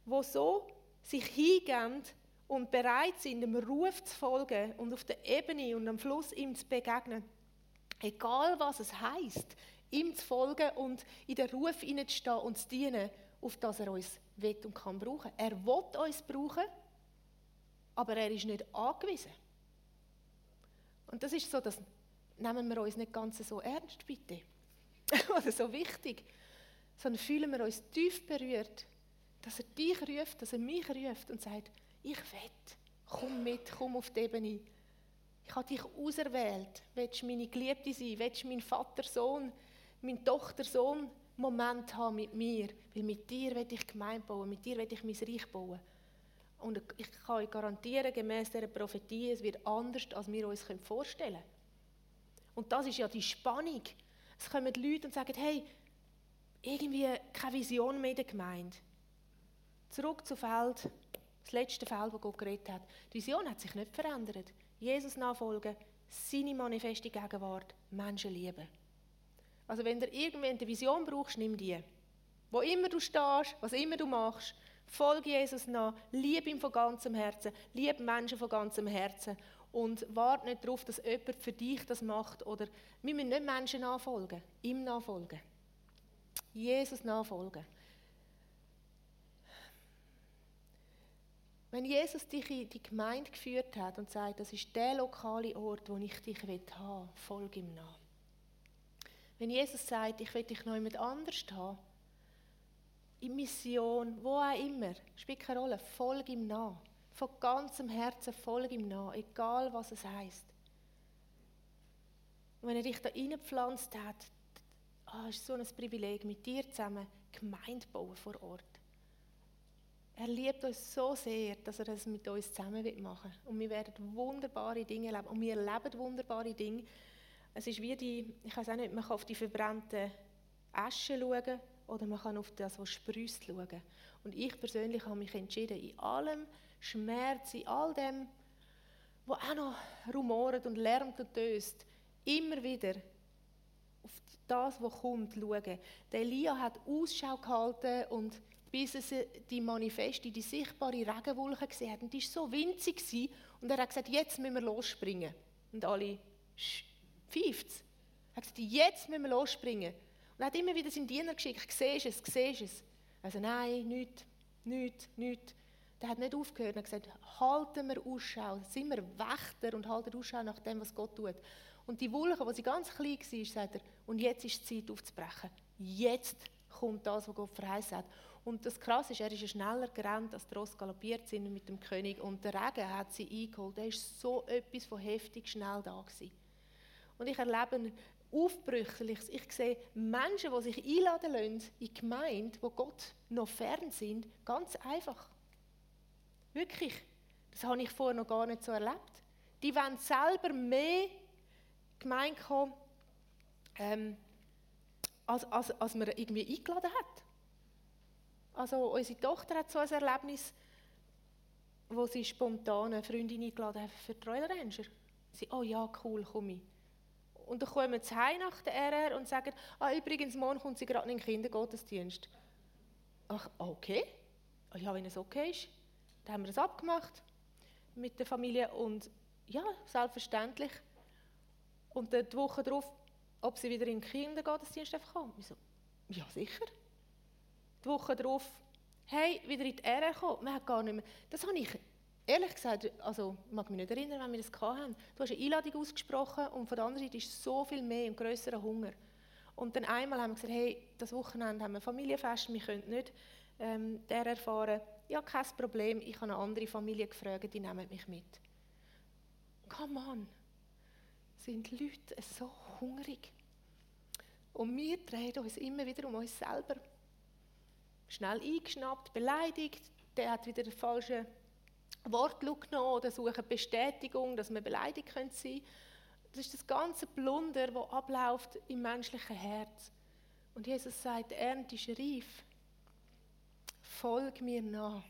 [SPEAKER 1] wo so sich hingehen und bereit sind, dem Ruf zu folgen und auf der Ebene und am Fluss ihm zu begegnen. Egal was es heißt, ihm zu folgen und in den Ruf hineinzustehen und zu dienen, auf das er uns will und kann brauchen. Er will uns brauchen, aber er ist nicht angewiesen. Und das ist so, das nehmen wir uns nicht ganz so ernst, bitte. *laughs* Oder so wichtig. Sondern fühlen wir uns tief berührt, dass er dich ruft, dass er mich ruft und sagt, ich will, komm mit, komm auf die Ebene. Ich habe dich auserwählt. Willst du meine Geliebte sein? Willst du mein Vater, Sohn, mein Tochter, Sohn Moment haben mit mir? Weil mit dir will ich Gemeinde bauen, mit dir will ich mein Reich bauen. Und ich kann euch garantieren, gemäß dieser Prophetie, es wird anders, als wir uns vorstellen können. Und das ist ja die Spannung. Es kommen Leute und sagen, hey, irgendwie keine Vision mehr in der Gemeinde. Zurück zum Feld, das letzte Feld, wo Gott geredet hat. Die Vision hat sich nicht verändert. Jesus nachfolgen, seine manifeste Gegenwart, Menschen lieben. Also wenn du irgendwie eine Vision brauchst, nimm die. Wo immer du stehst, was immer du machst, folge Jesus nach, liebe ihn von ganzem Herzen, liebe Menschen von ganzem Herzen und warte nicht darauf, dass jemand für dich das macht oder wir müssen nicht Menschen nachfolgen, ihm nachfolgen. Jesus nachfolgen. Wenn Jesus dich in die Gemeinde geführt hat und sagt, das ist der lokale Ort, wo ich dich haben will, folge ihm nach. Wenn Jesus sagt, ich will dich noch jemand anders haben, in Mission, wo auch immer, spielt keine Rolle, folge ihm nach. Von ganzem Herzen folge ihm nach, egal was es heißt. Und wenn er dich da reingepflanzt hat, ah, ist so ein Privileg, mit dir zusammen Gemeinde bauen vor Ort. Er liebt uns so sehr, dass er es mit uns zusammen machen will. Und wir werden wunderbare Dinge erleben. Und wir erleben wunderbare Dinge. Es ist wie die, ich weiß auch nicht, man kann auf die verbrannte Asche schauen oder man kann auf das, was sprüßt, schauen. Und ich persönlich habe mich entschieden, in allem Schmerz, in all dem, was auch noch rumort und lärmt und töst, immer wieder auf das, was kommt, schauen. Der Elia hat Ausschau gehalten und bis er die Manifeste, die sichtbare Regenwolke gesehen hat. Und die war so winzig. Gewesen. Und er hat gesagt, jetzt müssen wir losspringen. Und alle pfeift Er hat gesagt, jetzt müssen wir losspringen. Und er hat immer wieder seinen Diener geschickt, siehst es, siehst es. Also nein, nichts, nichts, nichts. Der hat nicht aufgehört. Er hat gesagt, halten wir Ausschau, sind wir Wächter und halten Ausschau nach dem, was Gott tut. Und die Wolke, wo sie ganz klein war, sagt er, und jetzt ist die Zeit aufzubrechen. Jetzt kommt das, was Gott verheißen hat. Und das Krasse ist, er ist schneller gerannt, als die Ross galoppiert sind mit dem König. Und der Regen hat sie eingeholt. Er ist so etwas von heftig schnell da gewesen. Und ich erlebe Aufbrüchliches. Ich sehe Menschen, die sich einladen lassen in die Gemeinde, wo Gott noch fern sind, ganz einfach. Wirklich. Das habe ich vorher noch gar nicht so erlebt. Die wollen selber mehr Gemeinde kommen, ähm, als, als, als man irgendwie eingeladen hat. Also unsere Tochter hat so ein Erlebnis, wo sie spontan eine Freundin eingeladen hat für die Royal Ranger. Sie, oh ja, cool, komme ich. Und dann kommen sie heim nach der RR und sagen, ah, übrigens, morgen kommt sie gerade in den Kindergottesdienst. Ach, okay. Oh ja, wenn es okay ist. Dann haben wir das abgemacht mit der Familie und ja, selbstverständlich. Und dann die Woche darauf, ob sie wieder in den Kindergottesdienst kommen. Ich so, ja, sicher. Die Woche darauf, hey, wieder in die RR kommen. Man hat gar nicht mehr. Das habe ich ehrlich gesagt, also ich mag mich nicht erinnern, wenn wir das hatten. Du hast eine Einladung ausgesprochen und von der anderen Seite ist so viel mehr und größerer Hunger. Und dann einmal haben wir gesagt, hey, das Wochenende haben wir Familienfest, wir können nicht ähm, der erfahren. Ja, kein Problem, ich habe eine andere Familie gefragt, die nehmen mich mit. Come on, sind Leute so hungrig. Und wir drehen uns immer wieder um uns selber. Schnell eingeschnappt, beleidigt, der hat wieder den falschen Wortlaut genommen oder suchen Bestätigung, dass wir beleidigt sein können. Das ist das ganze Blunder, das abläuft im menschlichen Herz. Und Jesus sagt, die Ernte ist reif. Folg mir nach.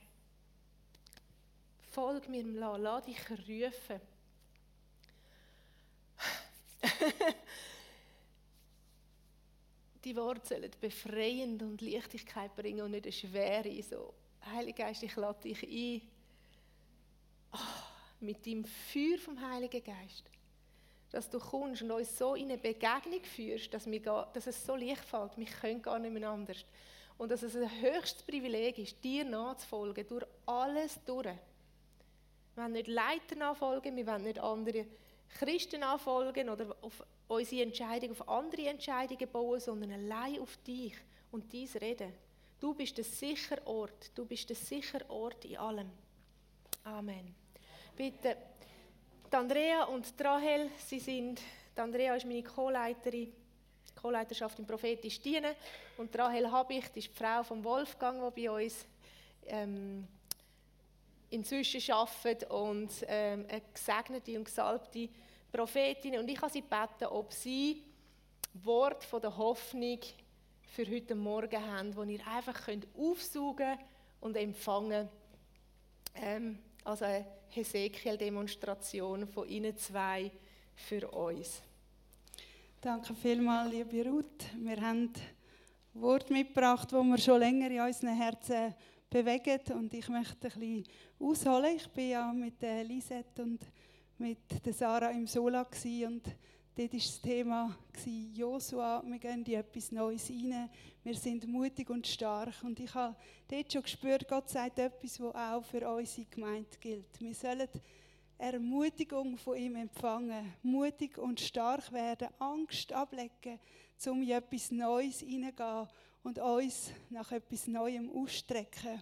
[SPEAKER 1] Folg mir nach, lass dich rufen. die Worte sollen befreiend und Leichtigkeit bringen und nicht eine Schwere. So, Heiliger Geist, ich lade dich ein, mit dem Feuer vom Heiligen Geist, dass du kommst und uns so in eine Begegnung führst, dass, wir dass es so leicht fällt, wir können gar nicht mehr anders. Und dass es ein höchstes Privileg ist, dir nachzufolgen, durch alles durch. Wir wollen nicht Leiter nachfolgen, wir wollen nicht andere Christen nachfolgen oder auf unsere Entscheidung auf andere Entscheidungen bauen, sondern allein auf dich und dies reden. Du bist der sichere Ort, du bist der sichere Ort in allem. Amen. Bitte, die Andrea und die Rahel, sie sind, die Andrea ist meine Co-Leiterin, Co-Leiterschaft im prophetisch Dienen. Und die Rahel Habicht ist die Frau von Wolfgang, die bei uns ähm, inzwischen arbeitet und ähm, eine gesegnete und gesalbte Prophetin. Und ich habe sie gebeten, ob sie Wort von der Hoffnung für heute Morgen haben, wo ihr einfach könnt aufsaugen und empfangen. Ähm, Also eine Hesekiel-Demonstration von Ihnen zwei für uns.
[SPEAKER 2] Danke vielmals, liebe Ruth. Wir haben Wort mitgebracht, wo wir schon länger in unseren Herzen bewegen. Und ich möchte ein bisschen ausholen. Ich bin ja mit Lisette und mit Sarah im Sola und dort war das Thema Josua, wir gehen in etwas Neues rein, wir sind mutig und stark. Und ich habe dort schon gespürt, Gott sagt etwas, was auch für unsere Gemeinde gilt. Wir sollen Ermutigung von ihm empfangen, mutig und stark werden, Angst ablegen, um in etwas Neues hineingehen und uns nach etwas Neuem ausstrecken.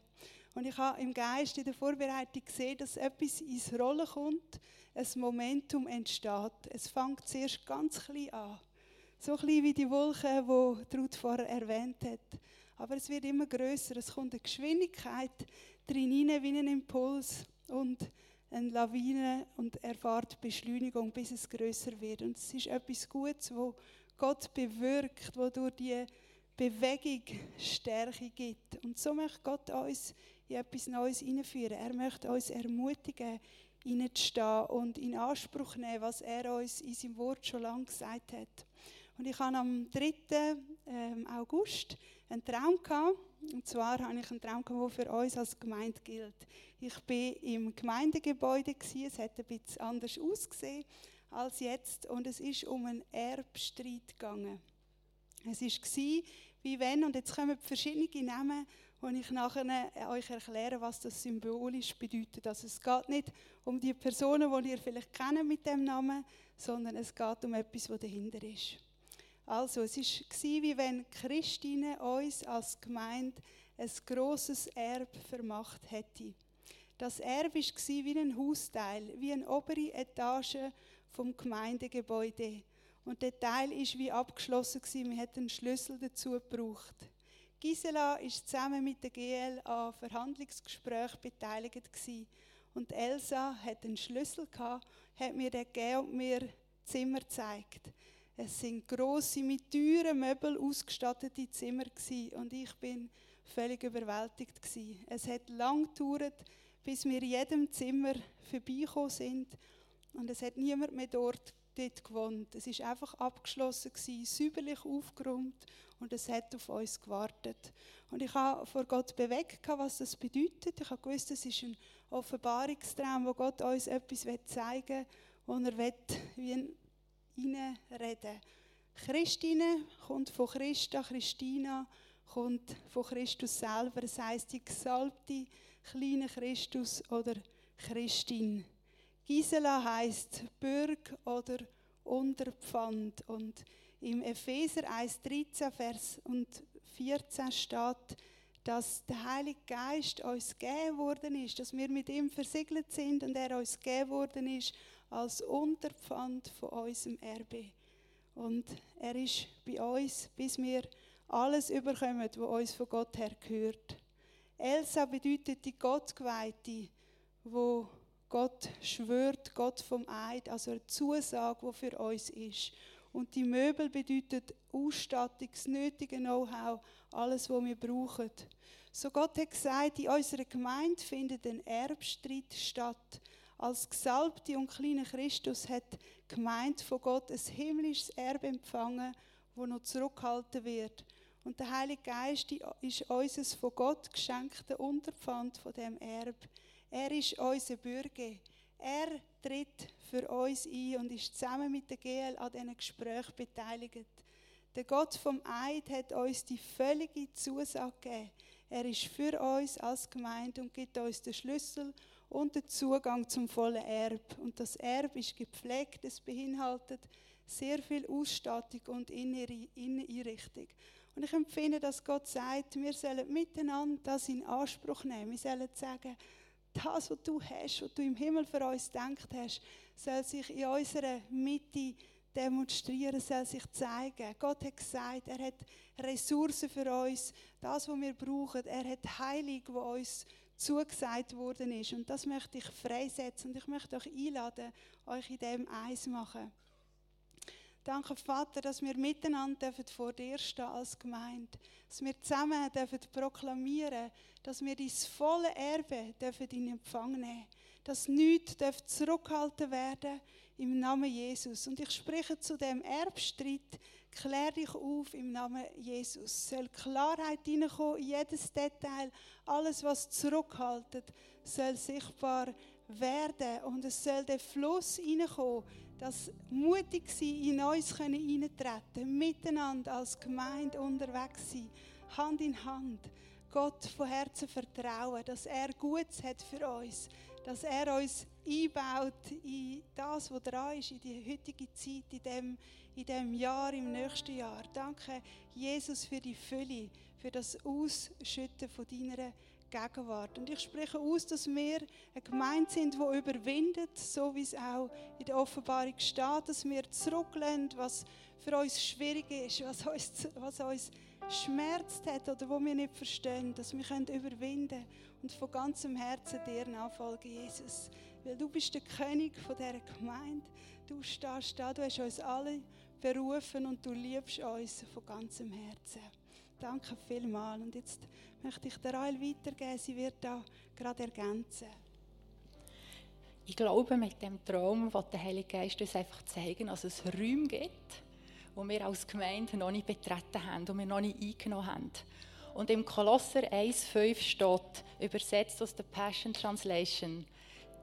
[SPEAKER 2] Und ich habe im Geist in der Vorbereitung gesehen, dass etwas ins Rollen kommt, ein Momentum entsteht. Es fängt zuerst ganz klein an. So klein wie die Wolke, die Ruth vorher erwähnt hat. Aber es wird immer größer. Es kommt eine Geschwindigkeit drin wie ein Impuls und eine Lawine und erfahrt Beschleunigung, bis es größer wird. Und es ist etwas Gutes, wo Gott bewirkt, wo durch die Bewegung Stärke gibt. Und so möchte Gott uns in etwas Neues hineinführen. Er möchte uns ermutigen, hineinzustehen und in Anspruch nehmen, was er uns in seinem Wort schon lange gesagt hat. Und ich hatte am 3. Ähm, August einen Traum gehabt. Und zwar habe ich einen Traum gehabt, der für uns als Gemeinde gilt. Ich war im Gemeindegebäude Es hat ein bisschen anders ausgesehen als jetzt und es ist um einen Erbstreit gegangen. Es war wie wenn, und jetzt kommen verschiedene Namen, und ich nachher euch erkläre, was das symbolisch bedeutet. Also es geht nicht um die Personen, die ihr vielleicht kennt mit dem Namen, sondern es geht um etwas, was dahinter ist. Also es war wie wenn Christine uns als Gemeinde ein grosses Erb vermacht hätte. Das Erb war wie ein Hausteil, wie eine obere Etage vom Gemeindegebäude. Und der Teil war wie abgeschlossen, man hat einen Schlüssel dazu gebraucht. Gisela war zusammen mit der GL an Verhandlungsgesprächen beteiligt. Und Elsa hat einen Schlüssel gehabt, hat mir den gegeben und mir Zimmer gezeigt. Es sind große, mit teuren Möbeln ausgestattete Zimmer gewesen, und ich bin völlig überwältigt gewesen. Es hat lang gedauert, bis wir in jedem Zimmer vorbeigekommen sind und es hat niemand mehr dort, dort gewohnt. Es ist einfach abgeschlossen säuberlich aufgeräumt und es hat auf uns gewartet. Und ich habe vor Gott bewegt, was das bedeutet. Ich habe gewusst, es ist ein Offenbarungstraum, wo Gott uns etwas zeigen will, wo er will, wie reinreden Christine kommt von Christa, Christina kommt von Christus selber. Das heißt die gesalbte kleine Christus oder Christin. Gisela heißt Bürg oder Unterpfand. Und im Epheser 1,13 Vers und 14 steht, dass der Heilige Geist uns gegeben worden ist, dass wir mit ihm versiegelt sind und er uns gegeben worden ist als Unterpfand von unserem Erbe. Und er ist bei uns, bis wir alles überkommen, was uns von Gott her gehört. Elsa bedeutet die Gottgeweihte, wo Gott schwört, Gott vom Eid, also eine Zusage, die für uns ist. Und die Möbel bedeutet Ausstattung, das nötige Know-how, alles, was wir brauchen. So Gott hat gesagt, in unserer Gemeinde findet ein Erbstreit statt. Als Gesalbte und kleine Christus hat die Gemeinde von Gott ein himmlisches Erbe empfangen, das noch zurückgehalten wird. Und der Heilige Geist ist unser von Gott geschenkte Unterpfand von dem Erb. Er ist unser Bürger. Er tritt für uns ein und ist zusammen mit der GL an diesen Gesprächen beteiligt. Der Gott vom Eid hat uns die völlige Zusage gegeben. Er ist für uns als Gemeinde und gibt uns den Schlüssel und den Zugang zum vollen Erb. Und das Erb ist gepflegt, es beinhaltet sehr viel Ausstattung und Inneneinrichtung. Und ich empfinde, dass Gott sagt, wir sollen miteinander das in Anspruch nehmen. Wir sollen sagen, das, was du hast, was du im Himmel für uns gedacht hast, soll sich in unserer Mitte demonstrieren, soll sich zeigen. Gott hat gesagt, er hat Ressourcen für uns, das, was wir brauchen. Er hat Heilung, die uns zugesagt worden ist. Und das möchte ich freisetzen und ich möchte euch einladen, euch in dem eins machen. Danke, Vater, dass wir miteinander vor dir stehen als Gemeinde. Dass wir zusammen dürfen proklamieren dass wir das volle Erbe dürfen in Empfang nehmen Dass nichts zurückgehalten werden im Namen Jesus. Und ich spreche zu dem Erbstreit, klär dich auf im Namen Jesus. Soll Klarheit hineinkommen in jedes Detail. Alles, was zurückhaltet, soll sichtbar werden. Und es soll der Fluss hineinkommen dass mutig sein, in uns können, miteinander als Gemeinde unterwegs sein, Hand in Hand, Gott von Herzen vertrauen, dass er Gutes hat für uns, dass er uns einbaut in das, was dran ist, in die heutige Zeit, in dem, in dem Jahr, im nächsten Jahr. Danke, Jesus, für die Fülle, für das Ausschütten von deiner Gegenwart. Und ich spreche aus, dass wir eine Gemeinde sind, die überwindet, so wie es auch in der Offenbarung steht, dass wir zurücklehnen, was für uns schwierig ist, was uns, was uns schmerzt hat oder wo wir nicht verstehen, dass wir können überwinden und von ganzem Herzen dir nachfolgen, Jesus. Weil du bist der König von dieser Gemeinde. Du stehst da, du hast uns alle berufen und du liebst uns von ganzem Herzen. Danke vielmals. Und jetzt möchte ich der Rael weitergeben. Sie wird da gerade ergänzen.
[SPEAKER 3] Ich glaube, mit dem Traum wird der Heilige Geist uns einfach zeigen, dass es Räume gibt, wo wir als Gemeinde noch nicht betreten haben und wir noch nicht eingenommen haben. Und im Kolosser 1,5 steht, übersetzt aus der Passion Translation,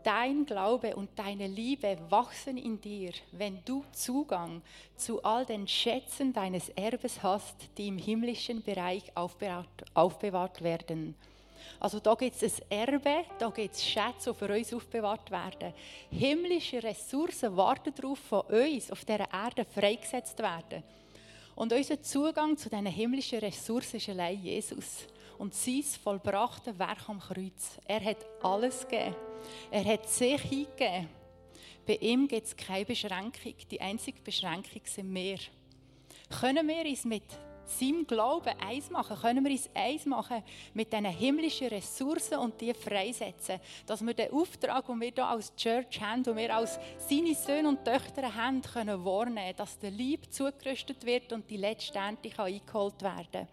[SPEAKER 3] Dein Glaube und deine Liebe wachsen in dir, wenn du Zugang zu all den Schätzen deines Erbes hast, die im himmlischen Bereich aufbewahrt, aufbewahrt werden. Also da gibt es ein Erbe, da gibt es Schätze, die für uns aufbewahrt werden. Himmlische Ressourcen warten darauf, von uns auf dieser Erde freigesetzt werden. Und unser Zugang zu diesen himmlischen Ressourcen ist allein Jesus und sein vollbrachte Werk am Kreuz. Er hat alles gegeben. Er hat sich hingegeben. Bei ihm gibt es keine Beschränkung. Die einzige Beschränkung sind wir. Können wir uns mit seinem Glauben eins machen? Können wir uns eins machen mit diesen himmlischen Ressourcen und die freisetzen? Dass wir den Auftrag, den wir hier als Church haben, den wir als seine Söhne und Töchter haben, können wahrnehmen, dass der Lieb zugerüstet wird und die letzte Ernte eingeholt werden kann.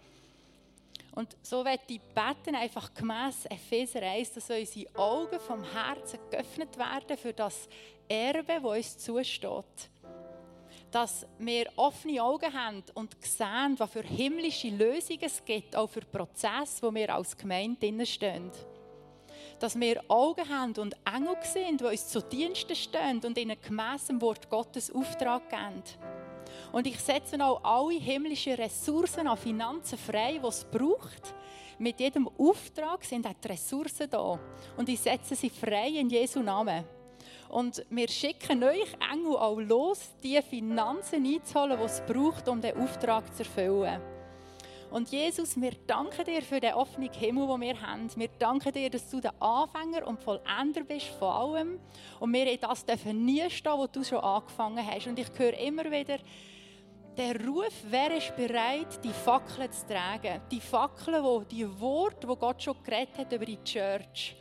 [SPEAKER 3] Und so wird ich beten, einfach gemäss Epheser 1, dass unsere Augen vom Herzen geöffnet werden für das Erbe, das uns zusteht dass wir offene Augen haben und sehen, was für himmlische Lösungen es gibt, auch für Prozesse, wo wir als Gemeinde stehen. Dass wir Augen haben und Engel sind, die uns zu Diensten stehen und ihnen gemäss dem Wort Gottes Auftrag geben. Und ich setze auch alle himmlischen Ressourcen an Finanzen frei, die es braucht. Mit jedem Auftrag sind auch die Ressourcen da. Und ich setze sie frei in Jesu Namen. Und wir schicken euch Engel auch los, die Finanzen einzuholen, die es braucht, um den Auftrag zu erfüllen. Und Jesus, wir danken dir für den offenen Himmel, den wir haben. Wir danken dir, dass du der Anfänger und Vollender bist von allem. Und wir in das dürfen nie stehen, wo du schon angefangen hast. Und ich höre immer wieder, der Ruf, wer ist bereit, die Fackeln zu tragen? Die Fackeln, wo die Worte, wo Gott schon geredet hat über die Church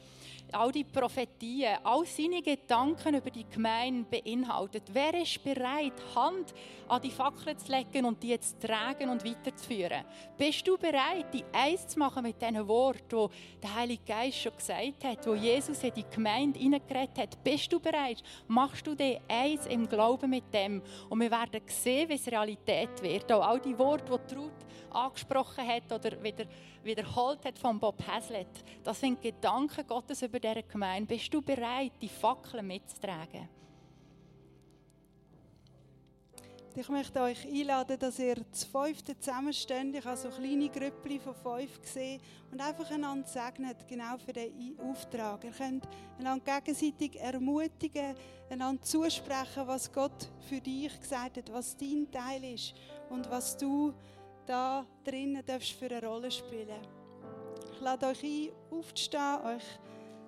[SPEAKER 3] all die Prophetien, all seine Gedanken über die Gemeinde beinhaltet. Wer ist bereit, Hand an die Fackel zu legen und die zu tragen und weiterzuführen? Bist du bereit, die eins zu machen mit diesen Worten, die der Heilige Geist schon gesagt hat, wo Jesus in die Gemeinde hineingeredet hat? Bist du bereit? Machst du die eins im Glauben mit dem? Und wir werden sehen, wie es Realität wird. Auch all die Worte, die Ruth angesprochen hat oder wieder wiederholt hat von Bob Hazlett. Das sind Gedanken Gottes über diese Gemeinde. Bist du bereit, die Fackeln mitzutragen?
[SPEAKER 2] Ich möchte euch einladen, dass ihr zu fünften zusammensteht. Ich habe so kleine Grüppchen von fünf gesehen und einfach einander segnet, genau für den Auftrag. Ihr könnt einander gegenseitig ermutigen, einander zusprechen, was Gott für dich gesagt hat, was dein Teil ist und was du da drinnen darfst für eine Rolle spielen. Ich lade euch ein, aufzustehen, euch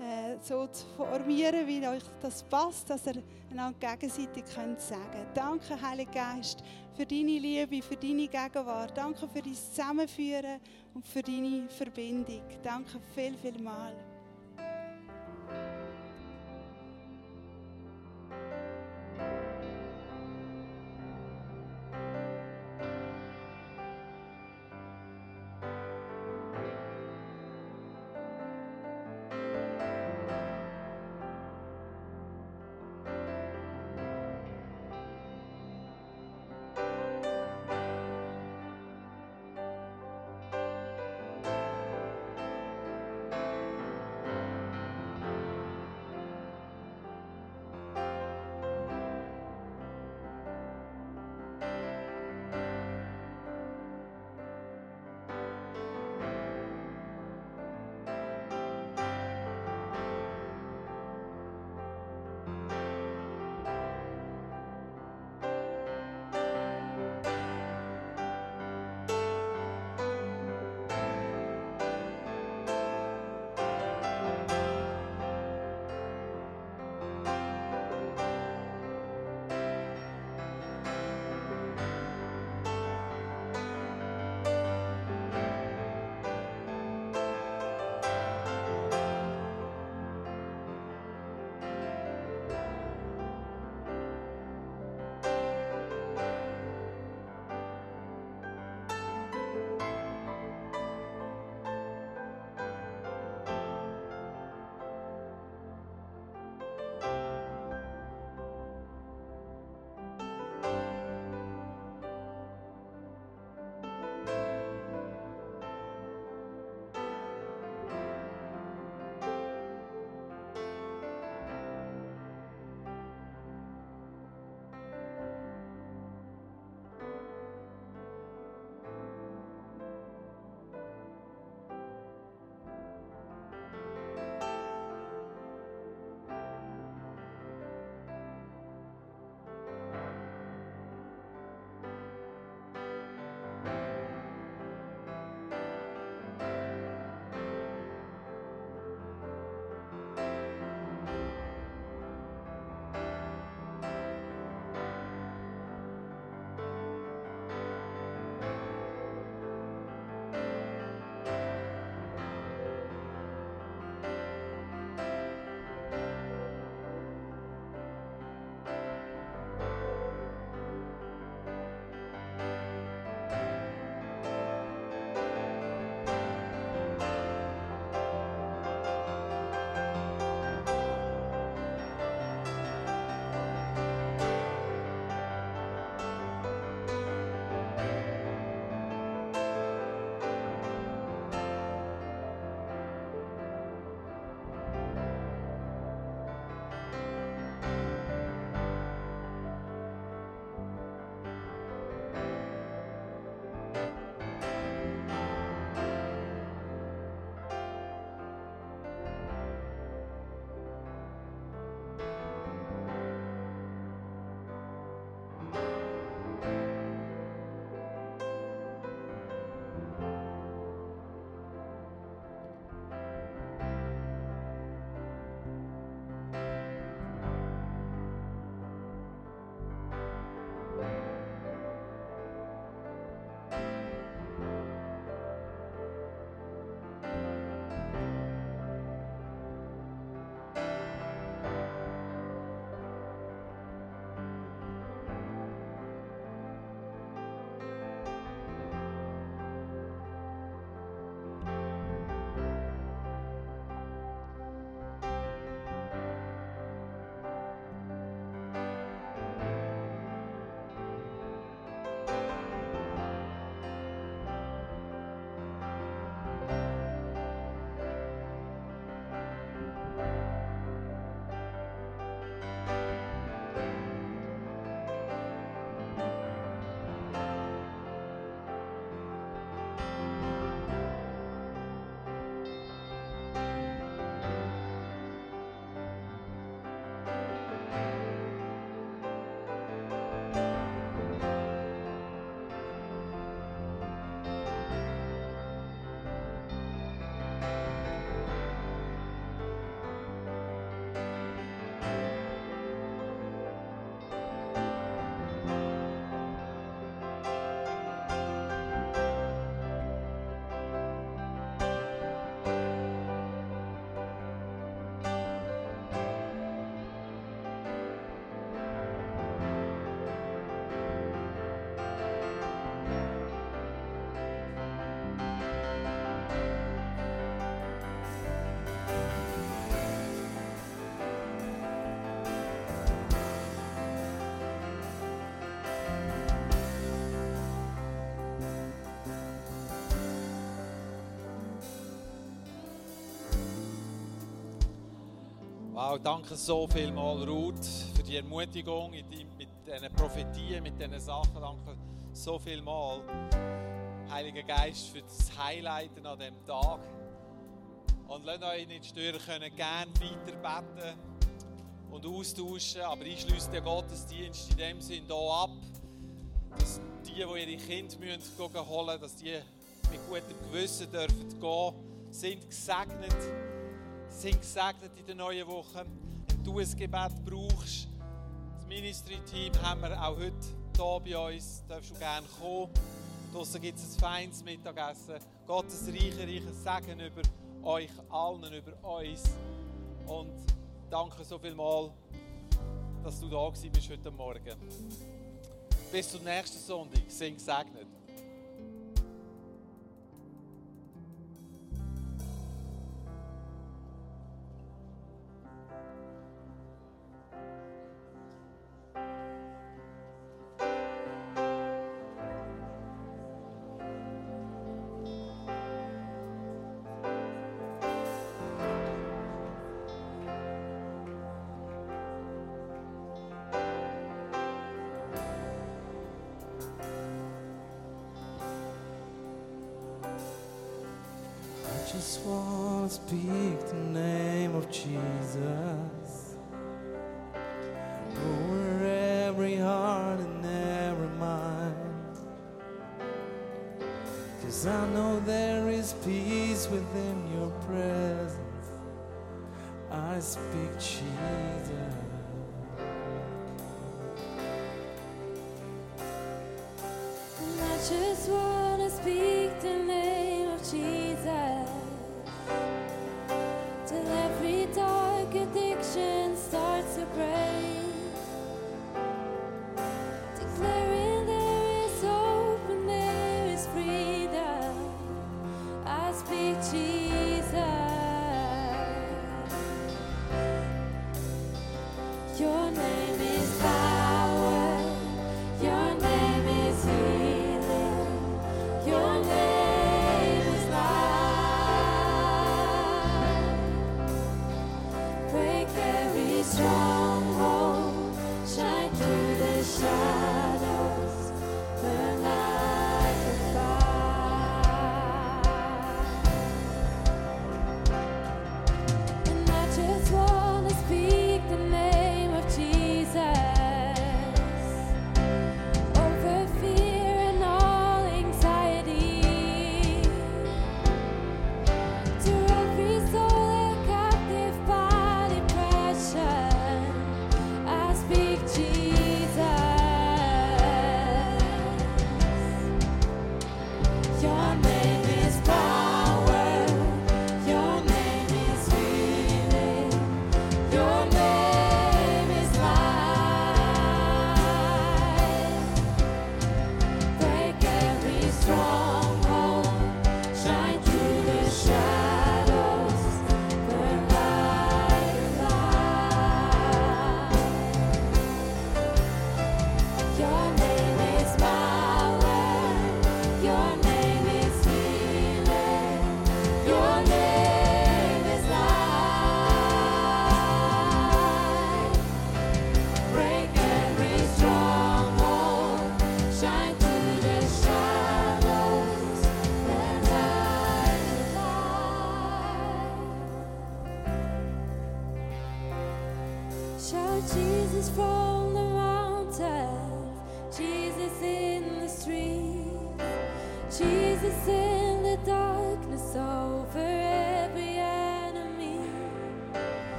[SPEAKER 2] äh, so zu formieren, wie euch das passt, dass ihr einander gegenseitig könnt sagen Danke, Heiliger Geist, für deine Liebe, für deine Gegenwart. Danke für dein Zusammenführen und für deine Verbindung. Danke viel, viel mal.
[SPEAKER 4] Wow, danke so vielmal, Ruth, für die Ermutigung mit diesen Prophetien, mit diesen Sachen. Danke so vielmal, Heiliger Geist, für das Highlighten an diesem Tag. Und lasst euch nicht stören, können gerne weiter beten und austauschen. Aber ich schließe den Gottesdienst in dem Sinn hier ab, dass die, die ihre Kinder holen müssen, dass die mit gutem Gewissen dürfen gehen, sind gesegnet sind gesegnet in der neuen Woche. Wenn du ein Gebet brauchst, das Ministry-Team haben wir auch heute hier bei uns. Darfst du gerne kommen. Draußen gibt es ein feines Mittagessen. Gottes reiche, reiche Segen über euch allen, über uns. Und danke so viel mal, dass du da bist heute Morgen. Bis zum nächsten Sonntag. Sind gesegnet.
[SPEAKER 5] Just want to speak the name of Jesus over every heart and every mind. Cause I know there is peace within your presence. I speak Jesus.
[SPEAKER 6] Your name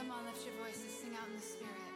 [SPEAKER 3] Come on, lift your voices, sing out in the Spirit.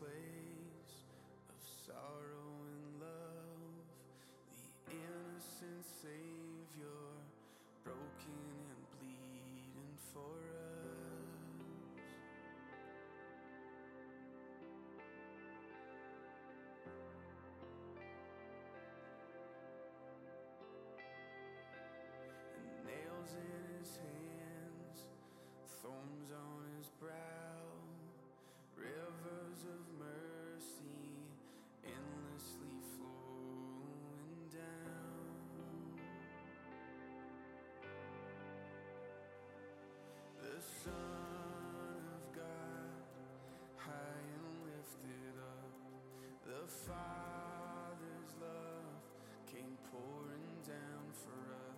[SPEAKER 3] place of sorrow and love. The innocent
[SPEAKER 5] Savior, broken and bleeding for us. The Father's love came pouring down for us.